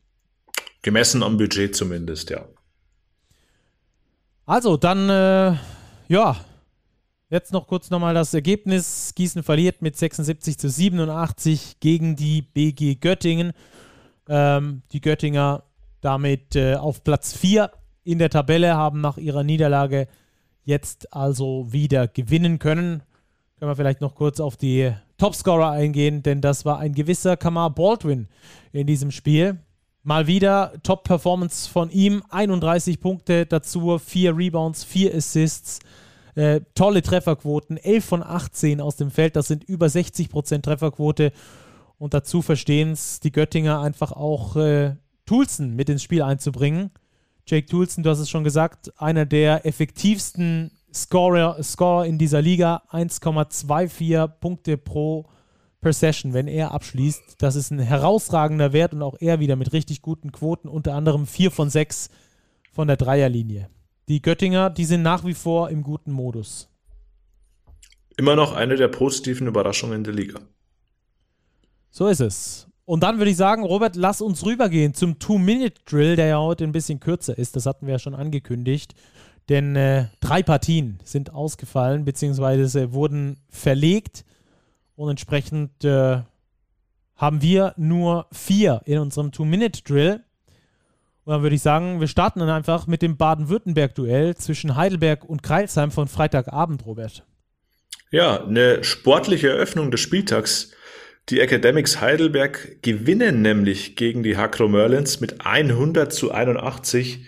Gemessen am Budget zumindest, ja. Also, dann, äh, ja, jetzt noch kurz nochmal das Ergebnis. Gießen verliert mit 76 zu 87 gegen die BG Göttingen. Ähm, die Göttinger damit äh, auf Platz 4 in der Tabelle, haben nach ihrer Niederlage jetzt also wieder gewinnen können. Können wir vielleicht noch kurz auf die Topscorer eingehen, denn das war ein gewisser Kamar Baldwin in diesem Spiel. Mal wieder Top-Performance von ihm, 31 Punkte dazu, 4 Rebounds, 4 Assists, äh, tolle Trefferquoten, 11 von 18 aus dem Feld, das sind über 60% Trefferquote. Und dazu verstehen es die Göttinger einfach auch äh, Toulson mit ins Spiel einzubringen. Jake Toulson, du hast es schon gesagt, einer der effektivsten Scorer, Scorer in dieser Liga, 1,24 Punkte pro per Session, wenn er abschließt. Das ist ein herausragender Wert und auch er wieder mit richtig guten Quoten, unter anderem 4 von 6 von der Dreierlinie. Die Göttinger, die sind nach wie vor im guten Modus. Immer noch eine der positiven Überraschungen der Liga. So ist es. Und dann würde ich sagen, Robert, lass uns rübergehen zum Two-Minute-Drill, der ja heute ein bisschen kürzer ist. Das hatten wir ja schon angekündigt. Denn äh, drei Partien sind ausgefallen, beziehungsweise wurden verlegt. Und entsprechend äh, haben wir nur vier in unserem Two-Minute-Drill. Und dann würde ich sagen, wir starten dann einfach mit dem Baden-Württemberg-Duell zwischen Heidelberg und Kreilsheim von Freitagabend, Robert. Ja, eine sportliche Eröffnung des Spieltags die Academics Heidelberg gewinnen nämlich gegen die Hakro Merlins mit 100 zu 81,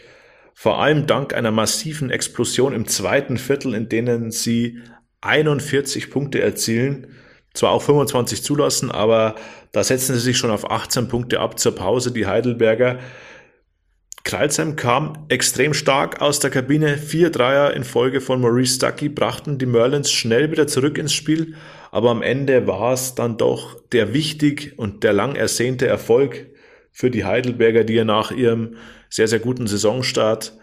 vor allem dank einer massiven Explosion im zweiten Viertel, in denen sie 41 Punkte erzielen, zwar auch 25 zulassen, aber da setzen sie sich schon auf 18 Punkte ab zur Pause, die Heidelberger. Kreilsheim kam extrem stark aus der Kabine. Vier Dreier in Folge von Maurice Stuckey brachten die Merlins schnell wieder zurück ins Spiel. Aber am Ende war es dann doch der wichtig und der lang ersehnte Erfolg für die Heidelberger, die ja nach ihrem sehr, sehr guten Saisonstart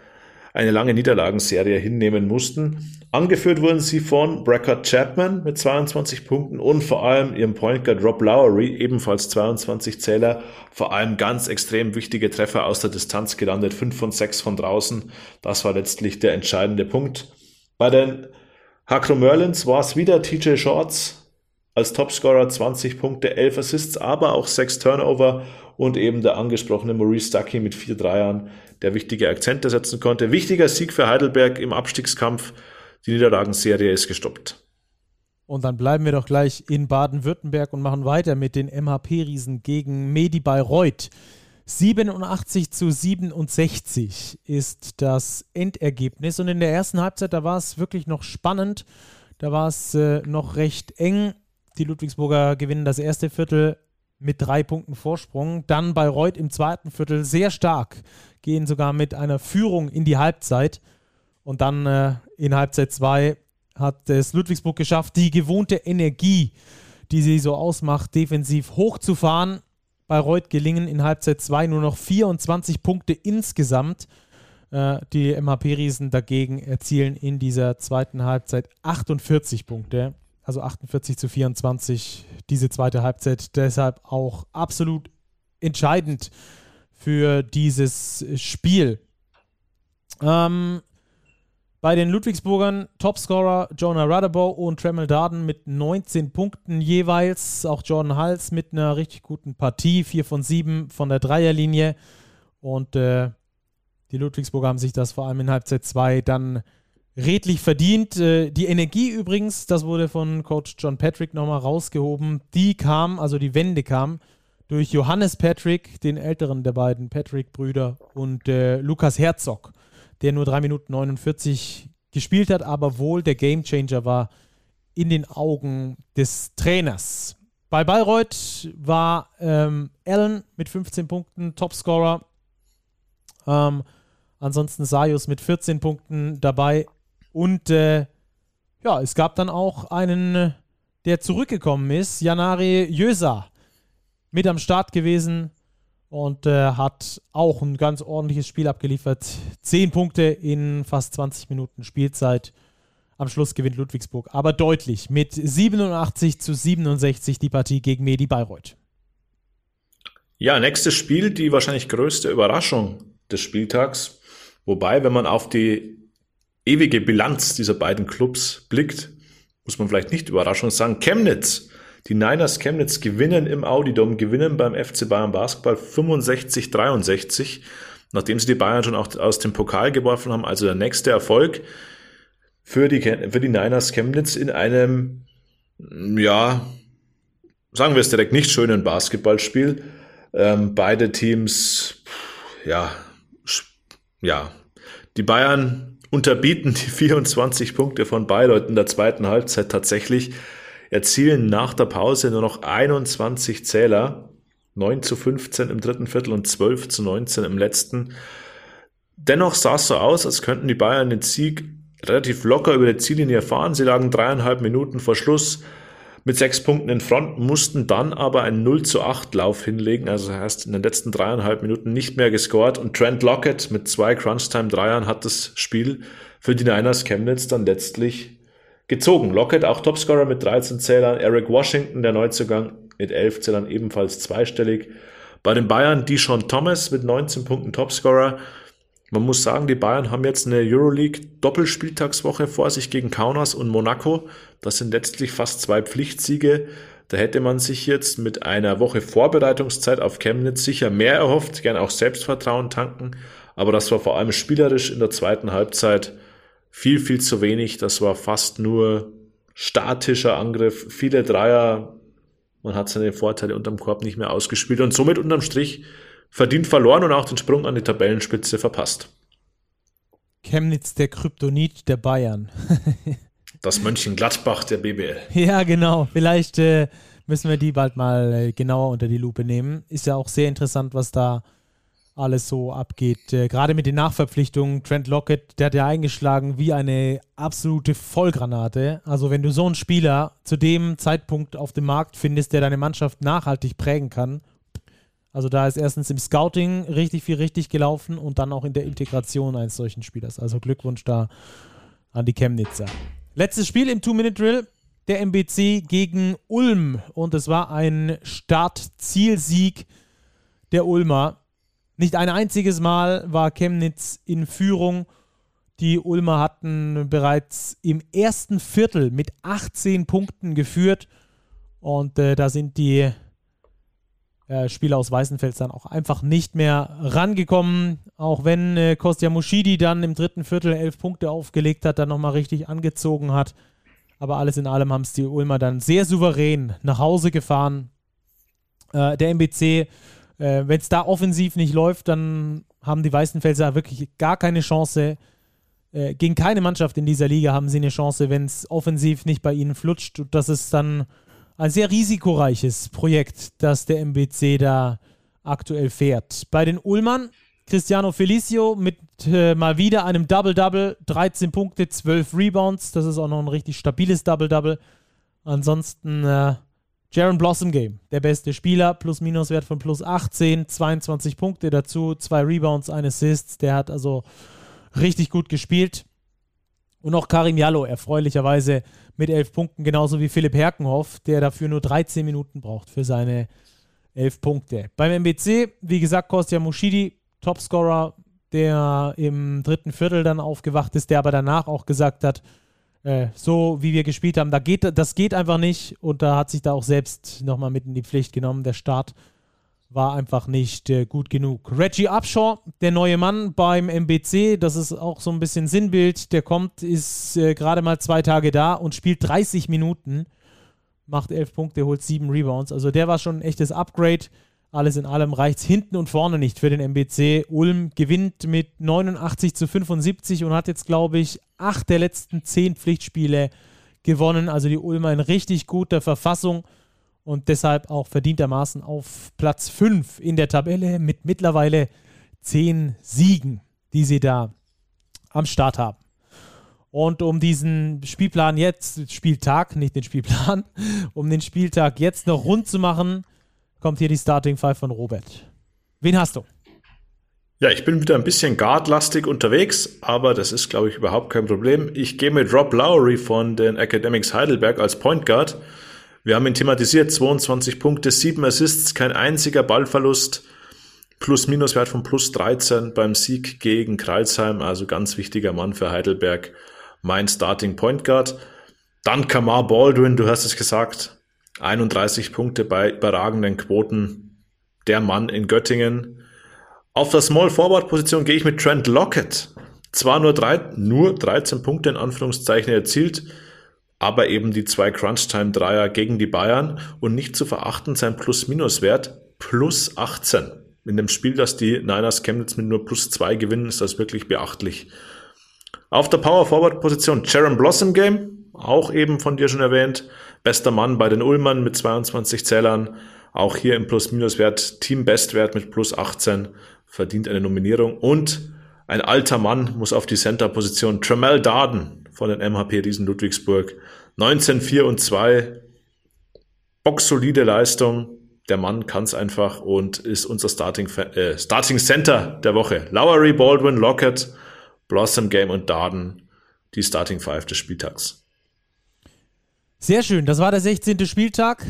eine lange Niederlagenserie hinnehmen mussten. Angeführt wurden sie von Brackett Chapman mit 22 Punkten und vor allem ihrem Point Guard Rob Lowery, ebenfalls 22 Zähler, vor allem ganz extrem wichtige Treffer aus der Distanz gelandet, 5 von 6 von draußen. Das war letztlich der entscheidende Punkt. Bei den Hakro Merlins war es wieder TJ Shorts als Topscorer, 20 Punkte, 11 Assists, aber auch 6 Turnover und eben der angesprochene Maurice Stuckey mit vier Dreiern, der wichtige Akzente setzen konnte. Wichtiger Sieg für Heidelberg im Abstiegskampf. Die Niederlagenserie ist gestoppt. Und dann bleiben wir doch gleich in Baden-Württemberg und machen weiter mit den MHP-Riesen gegen Medi Bayreuth. 87 zu 67 ist das Endergebnis. Und in der ersten Halbzeit, da war es wirklich noch spannend. Da war es äh, noch recht eng. Die Ludwigsburger gewinnen das erste Viertel mit drei Punkten Vorsprung. Dann Bayreuth im zweiten Viertel sehr stark, gehen sogar mit einer Führung in die Halbzeit. Und dann äh, in Halbzeit 2 hat es Ludwigsburg geschafft, die gewohnte Energie, die sie so ausmacht, defensiv hochzufahren. Bayreuth gelingen in Halbzeit 2 nur noch 24 Punkte insgesamt. Äh, die MHP-Riesen dagegen erzielen in dieser zweiten Halbzeit 48 Punkte also 48 zu 24, diese zweite Halbzeit. Deshalb auch absolut entscheidend für dieses Spiel. Ähm, bei den Ludwigsburgern Topscorer Jonah Radabow und Tremel Darden mit 19 Punkten jeweils. Auch Jordan Hals mit einer richtig guten Partie, 4 von 7 von der Dreierlinie. Und äh, die Ludwigsburger haben sich das vor allem in Halbzeit 2 dann redlich verdient. Äh, die Energie übrigens, das wurde von Coach John Patrick nochmal rausgehoben, die kam, also die Wende kam, durch Johannes Patrick, den älteren der beiden Patrick-Brüder, und äh, Lukas Herzog, der nur 3 Minuten 49 gespielt hat, aber wohl der Gamechanger war in den Augen des Trainers. Bei Bayreuth war ähm, Allen mit 15 Punkten Topscorer. Ähm, ansonsten Sayus mit 14 Punkten dabei. Und äh, ja, es gab dann auch einen, der zurückgekommen ist, Janari Jösa, mit am Start gewesen und äh, hat auch ein ganz ordentliches Spiel abgeliefert. Zehn Punkte in fast 20 Minuten Spielzeit. Am Schluss gewinnt Ludwigsburg, aber deutlich mit 87 zu 67 die Partie gegen Medi Bayreuth. Ja, nächstes Spiel, die wahrscheinlich größte Überraschung des Spieltags. Wobei, wenn man auf die ewige Bilanz dieser beiden Clubs blickt, muss man vielleicht nicht überraschend sagen, Chemnitz. Die Niners Chemnitz gewinnen im Audi gewinnen beim FC Bayern Basketball 65-63, nachdem sie die Bayern schon auch aus dem Pokal geworfen haben. Also der nächste Erfolg für die, für die Niners Chemnitz in einem, ja, sagen wir es direkt, nicht schönen Basketballspiel. Ähm, beide Teams, ja, ja, die Bayern unterbieten die 24 Punkte von Bayreuth der zweiten Halbzeit tatsächlich, erzielen nach der Pause nur noch 21 Zähler, 9 zu 15 im dritten Viertel und 12 zu 19 im letzten. Dennoch sah es so aus, als könnten die Bayern den Sieg relativ locker über die Ziellinie fahren. Sie lagen dreieinhalb Minuten vor Schluss mit sechs Punkten in Front, mussten dann aber einen 0 zu 8 Lauf hinlegen, also heißt in den letzten dreieinhalb Minuten nicht mehr gescored und Trent Lockett mit zwei Crunch-Time-Dreiern hat das Spiel für die Niners Chemnitz dann letztlich gezogen. Lockett auch Topscorer mit 13 Zählern, Eric Washington, der Neuzugang mit 11 Zählern ebenfalls zweistellig. Bei den Bayern Deshaun Thomas mit 19 Punkten Topscorer, man muss sagen, die Bayern haben jetzt eine Euroleague-Doppelspieltagswoche vor sich gegen Kaunas und Monaco. Das sind letztlich fast zwei Pflichtsiege. Da hätte man sich jetzt mit einer Woche Vorbereitungszeit auf Chemnitz sicher mehr erhofft, gern auch Selbstvertrauen tanken. Aber das war vor allem spielerisch in der zweiten Halbzeit viel, viel zu wenig. Das war fast nur statischer Angriff, viele Dreier. Man hat seine Vorteile unterm Korb nicht mehr ausgespielt und somit unterm Strich verdient verloren und auch den Sprung an die Tabellenspitze verpasst. Chemnitz der Kryptonit der Bayern. das Mönchengladbach der BBL. Ja, genau. Vielleicht äh, müssen wir die bald mal äh, genauer unter die Lupe nehmen. Ist ja auch sehr interessant, was da alles so abgeht. Äh, Gerade mit den Nachverpflichtungen, Trent Lockett, der hat ja eingeschlagen wie eine absolute Vollgranate. Also wenn du so einen Spieler zu dem Zeitpunkt auf dem Markt findest, der deine Mannschaft nachhaltig prägen kann, also da ist erstens im Scouting richtig viel richtig gelaufen und dann auch in der Integration eines solchen Spielers. Also Glückwunsch da an die Chemnitzer. Letztes Spiel im Two-Minute-Drill, der MBC gegen Ulm und es war ein Start-Zielsieg der Ulmer. Nicht ein einziges Mal war Chemnitz in Führung. Die Ulmer hatten bereits im ersten Viertel mit 18 Punkten geführt. Und äh, da sind die äh, Spieler aus Weißenfels dann auch einfach nicht mehr rangekommen. Auch wenn äh, Kostja Muschidi dann im dritten Viertel elf Punkte aufgelegt hat, dann nochmal richtig angezogen hat. Aber alles in allem haben es die Ulmer dann sehr souverän nach Hause gefahren. Äh, der MBC äh, Wenn es da offensiv nicht läuft, dann haben die Weißenfelser wirklich gar keine Chance. Äh, gegen keine Mannschaft in dieser Liga haben sie eine Chance, wenn es offensiv nicht bei ihnen flutscht. Und das ist dann ein sehr risikoreiches Projekt, das der MBC da aktuell fährt. Bei den Ullmann, Cristiano Felicio mit äh, mal wieder einem Double-Double, 13 Punkte, 12 Rebounds. Das ist auch noch ein richtig stabiles Double-Double. Ansonsten äh, Jaron Blossom Game, der beste Spieler, Plus-Minus-Wert von plus 18, 22 Punkte dazu, zwei Rebounds, ein Assists. Der hat also richtig gut gespielt. Und auch Karim Jallo, erfreulicherweise mit 11 Punkten, genauso wie Philipp Herkenhoff, der dafür nur 13 Minuten braucht für seine 11 Punkte. Beim MBC, wie gesagt, Kostja Mushidi, Topscorer, der im dritten Viertel dann aufgewacht ist, der aber danach auch gesagt hat, äh, so wie wir gespielt haben, da geht, das geht einfach nicht und da hat sich da auch selbst nochmal mit in die Pflicht genommen. Der Start war einfach nicht äh, gut genug. Reggie Upshaw, der neue Mann beim MBC, das ist auch so ein bisschen Sinnbild. Der kommt, ist äh, gerade mal zwei Tage da und spielt 30 Minuten, macht 11 Punkte, holt 7 Rebounds. Also der war schon ein echtes Upgrade. Alles in allem reicht es hinten und vorne nicht für den MBC. Ulm gewinnt mit 89 zu 75 und hat jetzt, glaube ich, acht der letzten zehn Pflichtspiele gewonnen. Also die Ulmer in richtig guter Verfassung und deshalb auch verdientermaßen auf Platz 5 in der Tabelle mit mittlerweile zehn Siegen, die sie da am Start haben. Und um diesen Spielplan jetzt, Spieltag, nicht den Spielplan, um den Spieltag jetzt noch rund zu machen, kommt hier die Starting Five von Robert. Wen hast du? Ja, ich bin wieder ein bisschen guardlastig unterwegs, aber das ist, glaube ich, überhaupt kein Problem. Ich gehe mit Rob Lowry von den Academics Heidelberg als Point Guard. Wir haben ihn thematisiert, 22 Punkte, 7 Assists, kein einziger Ballverlust, Plus-Minus-Wert von plus 13 beim Sieg gegen Kreilsheim, also ganz wichtiger Mann für Heidelberg, mein Starting Point Guard. Dann Kamar Baldwin, du hast es gesagt, 31 Punkte bei überragenden Quoten, der Mann in Göttingen. Auf der Small Forward Position gehe ich mit Trent Lockett. Zwar nur, drei, nur 13 Punkte in Anführungszeichen erzielt, aber eben die zwei Crunch-Time-Dreier gegen die Bayern und nicht zu verachten sein Plus-Minus-Wert plus 18. In dem Spiel, das die Niners Chemnitz mit nur plus 2 gewinnen, ist das wirklich beachtlich. Auf der Power Forward Position Sharon Blossom Game, auch eben von dir schon erwähnt. Bester Mann bei den Ullmann mit 22 Zählern. Auch hier im Plus-Minus-Wert Team-Bestwert mit plus 18 verdient eine Nominierung. Und ein alter Mann muss auf die Center-Position. Tremel Darden von den MHP Riesen Ludwigsburg. 19,4 und 2. Boxsolide Leistung. Der Mann kann es einfach und ist unser Starting, äh, Starting Center der Woche. Lowery, Baldwin, Lockett, Blossom Game und Darden. Die Starting Five des Spieltags. Sehr schön. Das war der 16. Spieltag.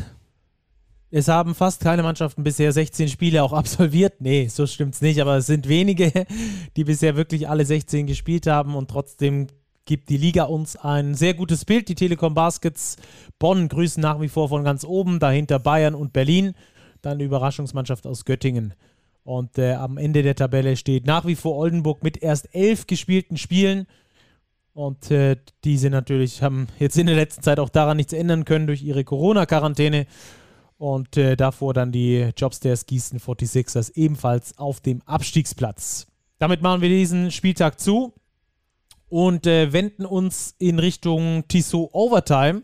Es haben fast keine Mannschaften bisher 16 Spiele auch absolviert. Nee, so stimmt's nicht, aber es sind wenige, die bisher wirklich alle 16 gespielt haben und trotzdem gibt die Liga uns ein sehr gutes Bild. Die Telekom Baskets Bonn grüßen nach wie vor von ganz oben, dahinter Bayern und Berlin, dann Überraschungsmannschaft aus Göttingen. Und äh, am Ende der Tabelle steht nach wie vor Oldenburg mit erst elf gespielten Spielen. Und äh, diese natürlich haben jetzt in der letzten Zeit auch daran nichts ändern können durch ihre Corona-Quarantäne. Und äh, davor dann die Jobstairs Gießen 46ers ebenfalls auf dem Abstiegsplatz. Damit machen wir diesen Spieltag zu und äh, wenden uns in Richtung Tissot Overtime.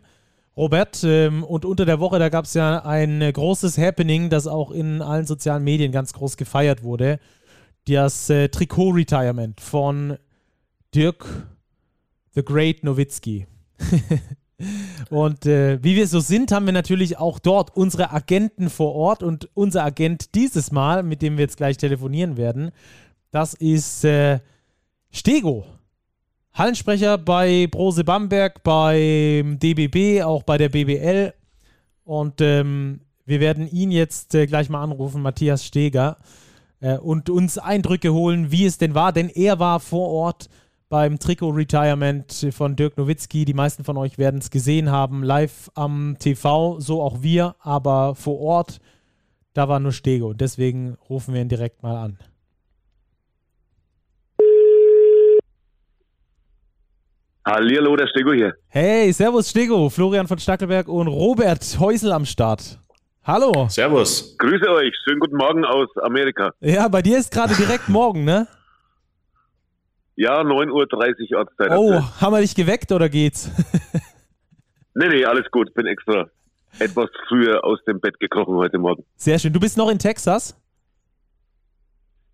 Robert, ähm, und unter der Woche, da gab es ja ein großes Happening, das auch in allen sozialen Medien ganz groß gefeiert wurde. das äh, Trikot-Retirement von Dirk The Great Nowitzki. und äh, wie wir so sind, haben wir natürlich auch dort unsere Agenten vor Ort und unser Agent dieses Mal, mit dem wir jetzt gleich telefonieren werden, das ist äh, Stego. Hallensprecher bei Brose Bamberg, beim DBB, auch bei der BBL. Und ähm, wir werden ihn jetzt äh, gleich mal anrufen, Matthias Steger, äh, und uns Eindrücke holen, wie es denn war, denn er war vor Ort beim Trikot-Retirement von Dirk Nowitzki. Die meisten von euch werden es gesehen haben, live am TV, so auch wir, aber vor Ort, da war nur Stego. Und deswegen rufen wir ihn direkt mal an. Hallihallo, der Stego hier. Hey, servus Stego, Florian von Stackelberg und Robert Häusel am Start. Hallo. Servus. Grüße euch, schönen guten Morgen aus Amerika. Ja, bei dir ist gerade direkt morgen, ne? Ja, 9.30 Uhr Ortszeit. Oh, haben wir dich geweckt oder geht's? nee, nee, alles gut. Bin extra etwas früher aus dem Bett gekrochen heute Morgen. Sehr schön. Du bist noch in Texas?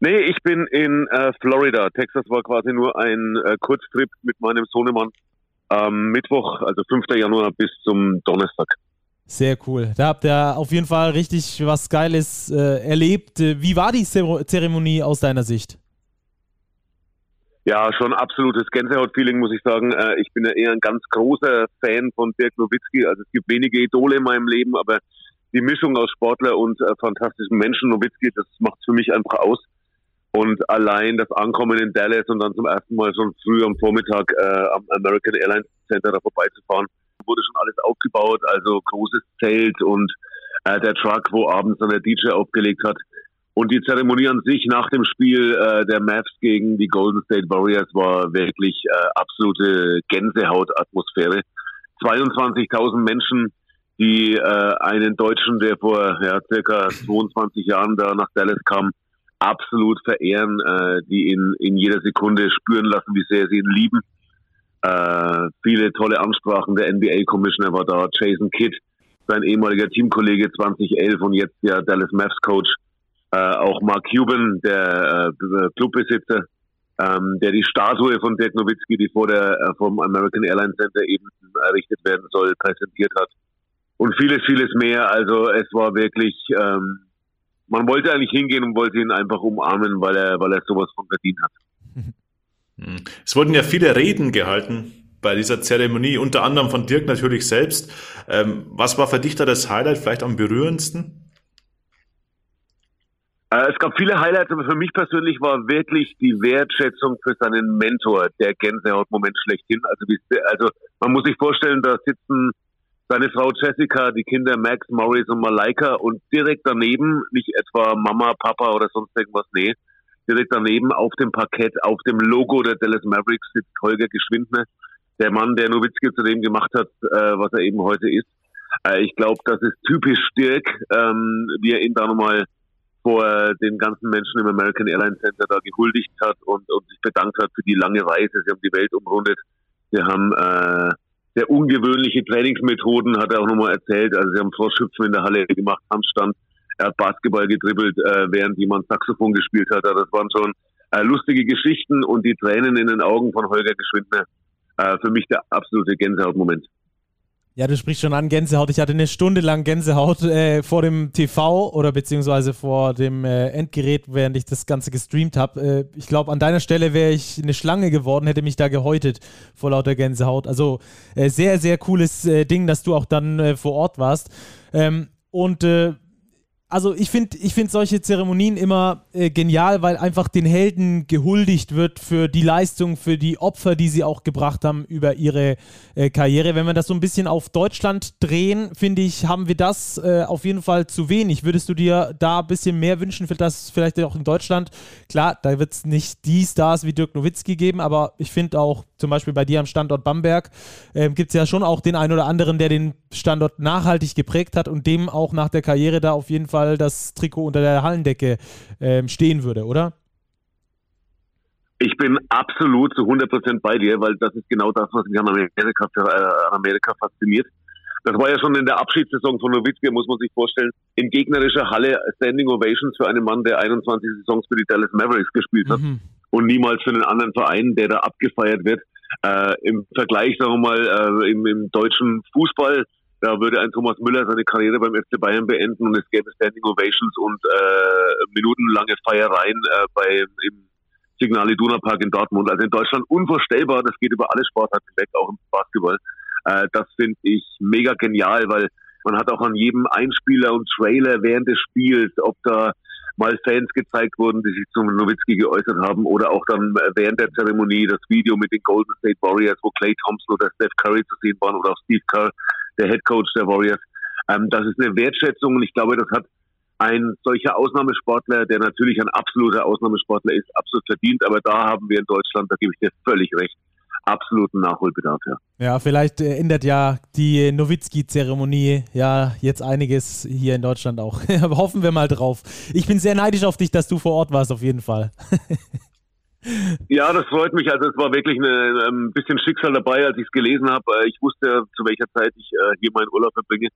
Nee, ich bin in äh, Florida. Texas war quasi nur ein äh, Kurztrip mit meinem Sohnemann am Mittwoch, also 5. Januar bis zum Donnerstag. Sehr cool. Da habt ihr auf jeden Fall richtig was Geiles äh, erlebt. Wie war die Zeremonie aus deiner Sicht? Ja, schon absolutes Gänsehaut-Feeling, muss ich sagen. Äh, ich bin ja eher ein ganz großer Fan von Dirk Nowitzki. Also es gibt wenige Idole in meinem Leben, aber die Mischung aus Sportler und äh, fantastischen Menschen, Nowitzki, das macht für mich einfach aus. Und allein das Ankommen in Dallas und dann zum ersten Mal schon früh am Vormittag äh, am American Airlines Center da vorbeizufahren, wurde schon alles aufgebaut, also großes Zelt und äh, der Truck, wo abends dann der DJ aufgelegt hat. Und die Zeremonie an sich nach dem Spiel äh, der Mavs gegen die Golden State Warriors war wirklich äh, absolute Gänsehautatmosphäre. 22.000 Menschen, die äh, einen Deutschen, der vor ja, circa 22 Jahren da nach Dallas kam, absolut verehren, äh, die in, in jeder Sekunde spüren lassen, wie sehr sie ihn lieben. Äh, viele tolle Ansprachen. Der NBA-Commissioner war da, Jason Kidd, sein ehemaliger Teamkollege 2011 und jetzt der Dallas Mavs Coach. Äh, auch Mark Cuban, der äh, Clubbesitzer, ähm, der die Statue von Dirk Nowitzki, die vor der äh, vom American Airlines Center eben errichtet werden soll, präsentiert hat. Und vieles, vieles mehr. Also es war wirklich, ähm, man wollte eigentlich hingehen und wollte ihn einfach umarmen, weil er, weil er sowas von verdient hat. Hm. Es wurden ja viele Reden gehalten bei dieser Zeremonie, unter anderem von Dirk natürlich selbst. Ähm, was war für dich da das Highlight, vielleicht am berührendsten? Äh, es gab viele Highlights, aber für mich persönlich war wirklich die Wertschätzung für seinen Mentor der Gänsehautmoment schlechthin. Also, also man muss sich vorstellen, da sitzen seine Frau Jessica, die Kinder Max, Maurice und Malaika und direkt daneben, nicht etwa Mama, Papa oder sonst irgendwas, nee, direkt daneben auf dem Parkett, auf dem Logo der Dallas Mavericks sitzt Holger Geschwindner, der Mann, der Nowitzki zu dem gemacht hat, äh, was er eben heute ist. Äh, ich glaube, das ist typisch Dirk, ähm, wie er ihn da nochmal vor den ganzen Menschen im American Airlines Center da gehuldigt hat und, und sich bedankt hat für die lange Reise. Sie haben die Welt umrundet. Sie haben äh, sehr ungewöhnliche Trainingsmethoden, hat er auch nochmal erzählt. Also sie haben Vorschüpfen in der Halle gemacht, Handstand er hat Basketball gedribbelt, äh, während jemand Saxophon gespielt hat. Das waren schon äh, lustige Geschichten und die Tränen in den Augen von Holger Geschwindner. Äh, für mich der absolute Gänsehautmoment. Ja, du sprichst schon an Gänsehaut. Ich hatte eine Stunde lang Gänsehaut äh, vor dem TV oder beziehungsweise vor dem äh, Endgerät, während ich das Ganze gestreamt habe. Äh, ich glaube, an deiner Stelle wäre ich eine Schlange geworden, hätte mich da gehäutet vor lauter Gänsehaut. Also äh, sehr, sehr cooles äh, Ding, dass du auch dann äh, vor Ort warst. Ähm, und also ich finde ich find solche Zeremonien immer äh, genial, weil einfach den Helden gehuldigt wird für die Leistung, für die Opfer, die sie auch gebracht haben über ihre äh, Karriere. Wenn wir das so ein bisschen auf Deutschland drehen, finde ich, haben wir das äh, auf jeden Fall zu wenig. Würdest du dir da ein bisschen mehr wünschen, für das vielleicht auch in Deutschland? Klar, da wird es nicht die Stars wie Dirk Nowitzki geben, aber ich finde auch zum Beispiel bei dir am Standort Bamberg ähm, gibt es ja schon auch den einen oder anderen, der den Standort nachhaltig geprägt hat und dem auch nach der Karriere da auf jeden Fall das Trikot unter der Hallendecke ähm, stehen würde, oder? Ich bin absolut zu 100% bei dir, weil das ist genau das, was mich an Amerika, äh, Amerika fasziniert. das war ja schon in der Abschiedssaison von Nowitzki, muss man sich vorstellen, in gegnerischer Halle Standing Ovations für einen Mann, der 21 Saisons für die Dallas Mavericks gespielt hat mhm. Und niemals für einen anderen Verein, der da abgefeiert wird. Äh, Im Vergleich, sagen wir mal, äh, im, im deutschen Fußball, da würde ein Thomas Müller seine Karriere beim FC Bayern beenden und es gäbe Standing Ovations und äh, minutenlange Feiereien äh, bei, im Signal Iduna Park in Dortmund. Also in Deutschland unvorstellbar, das geht über alle Sportarten weg, auch im Basketball. Äh, das finde ich mega genial, weil man hat auch an jedem Einspieler und Trailer während des Spiels, ob da mal Fans gezeigt wurden, die sich zum Nowitzki geäußert haben oder auch dann während der Zeremonie das Video mit den Golden State Warriors, wo Clay Thompson oder Steph Curry zu sehen waren oder auch Steve Kerr, der Head Coach der Warriors. Ähm, das ist eine Wertschätzung und ich glaube, das hat ein solcher Ausnahmesportler, der natürlich ein absoluter Ausnahmesportler ist, absolut verdient. Aber da haben wir in Deutschland, da gebe ich dir völlig recht, absoluten Nachholbedarf, ja. Ja, vielleicht äh, ändert ja die Nowitzki-Zeremonie ja jetzt einiges hier in Deutschland auch. Hoffen wir mal drauf. Ich bin sehr neidisch auf dich, dass du vor Ort warst, auf jeden Fall. ja, das freut mich. Also es war wirklich eine, ein bisschen Schicksal dabei, als ich es gelesen habe. Äh, ich wusste, zu welcher Zeit ich äh, hier meinen Urlaub verbringe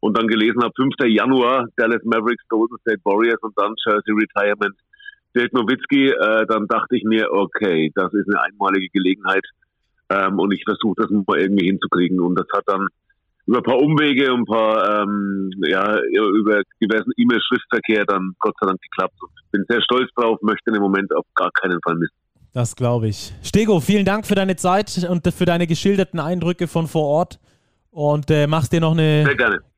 und dann gelesen habe, 5. Januar, Dallas Mavericks, Golden State Warriors und dann Jersey Retirement, Dirk Nowitzki, äh, dann dachte ich mir, okay, das ist eine einmalige Gelegenheit ähm, und ich versuche das mal irgendwie hinzukriegen und das hat dann über ein paar Umwege und ein paar, ähm, ja, über diversen E-Mail-Schriftverkehr dann Gott sei Dank geklappt und bin sehr stolz drauf, möchte im Moment auf gar keinen Fall missen. Das glaube ich. Stego, vielen Dank für deine Zeit und für deine geschilderten Eindrücke von vor Ort und äh, machst dir noch eine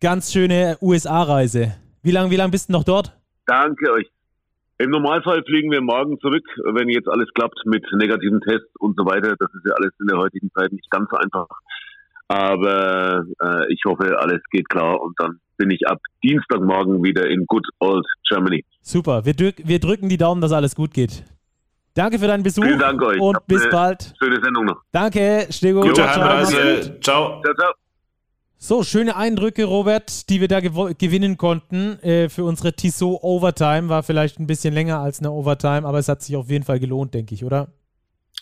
ganz schöne USA-Reise. Wie lange wie lang bist du noch dort? Danke euch. Im Normalfall fliegen wir morgen zurück, wenn jetzt alles klappt mit negativen Tests und so weiter. Das ist ja alles in der heutigen Zeit nicht ganz so einfach. Aber äh, ich hoffe, alles geht klar und dann bin ich ab Dienstagmorgen wieder in Good Old Germany. Super, wir, drück, wir drücken die Daumen, dass alles gut geht. Danke für deinen Besuch. Vielen Dank euch. Und bis bald. Schöne Sendung noch. Danke, Stego. Gute ciao, Heimreise. Ciao. ciao, ciao. So, schöne Eindrücke, Robert, die wir da gew gewinnen konnten äh, für unsere Tissot Overtime. War vielleicht ein bisschen länger als eine Overtime, aber es hat sich auf jeden Fall gelohnt, denke ich, oder?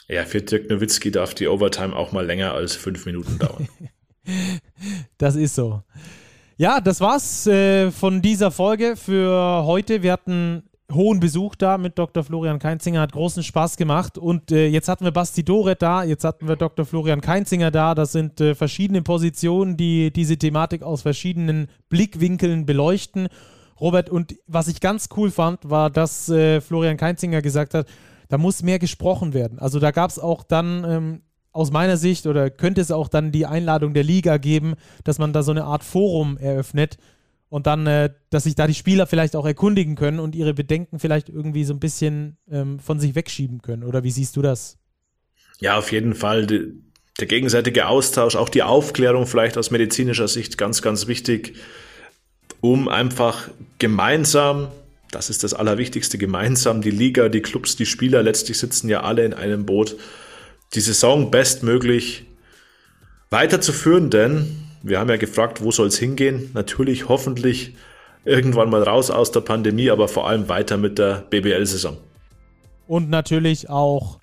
Ja, für Dirk Nowitzki darf die Overtime auch mal länger als fünf Minuten dauern. das ist so. Ja, das war's äh, von dieser Folge für heute. Wir hatten hohen Besuch da mit Dr. Florian Keinzinger, hat großen Spaß gemacht. Und äh, jetzt hatten wir Basti Doret da, jetzt hatten wir Dr. Florian Keinzinger da. Das sind äh, verschiedene Positionen, die diese Thematik aus verschiedenen Blickwinkeln beleuchten. Robert, und was ich ganz cool fand, war, dass äh, Florian Keinzinger gesagt hat, da muss mehr gesprochen werden. Also da gab es auch dann ähm, aus meiner Sicht oder könnte es auch dann die Einladung der Liga geben, dass man da so eine Art Forum eröffnet, und dann, äh, dass sich da die Spieler vielleicht auch erkundigen können und ihre Bedenken vielleicht irgendwie so ein bisschen ähm, von sich wegschieben können. Oder wie siehst du das? Ja, auf jeden Fall. Der gegenseitige Austausch, auch die Aufklärung vielleicht aus medizinischer Sicht ganz, ganz wichtig, um einfach gemeinsam, das ist das Allerwichtigste, gemeinsam die Liga, die Clubs, die Spieler, letztlich sitzen ja alle in einem Boot, die Saison bestmöglich weiterzuführen, denn wir haben ja gefragt, wo soll es hingehen? Natürlich, hoffentlich irgendwann mal raus aus der Pandemie, aber vor allem weiter mit der BBL-Saison. Und natürlich auch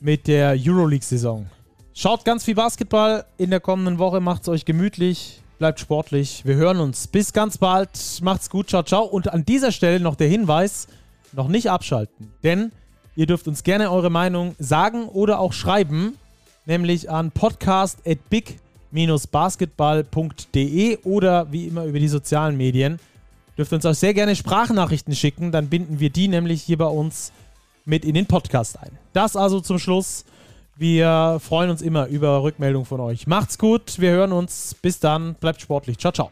mit der Euroleague-Saison. Schaut ganz viel Basketball in der kommenden Woche, macht es euch gemütlich, bleibt sportlich. Wir hören uns. Bis ganz bald. Macht's gut. Ciao, ciao. Und an dieser Stelle noch der Hinweis: noch nicht abschalten. Denn ihr dürft uns gerne eure Meinung sagen oder auch schreiben, nämlich an podcast@big basketball.de oder wie immer über die sozialen Medien. Dürft uns auch sehr gerne Sprachnachrichten schicken, dann binden wir die nämlich hier bei uns mit in den Podcast ein. Das also zum Schluss. Wir freuen uns immer über Rückmeldung von euch. Macht's gut, wir hören uns. Bis dann, bleibt sportlich. Ciao, ciao.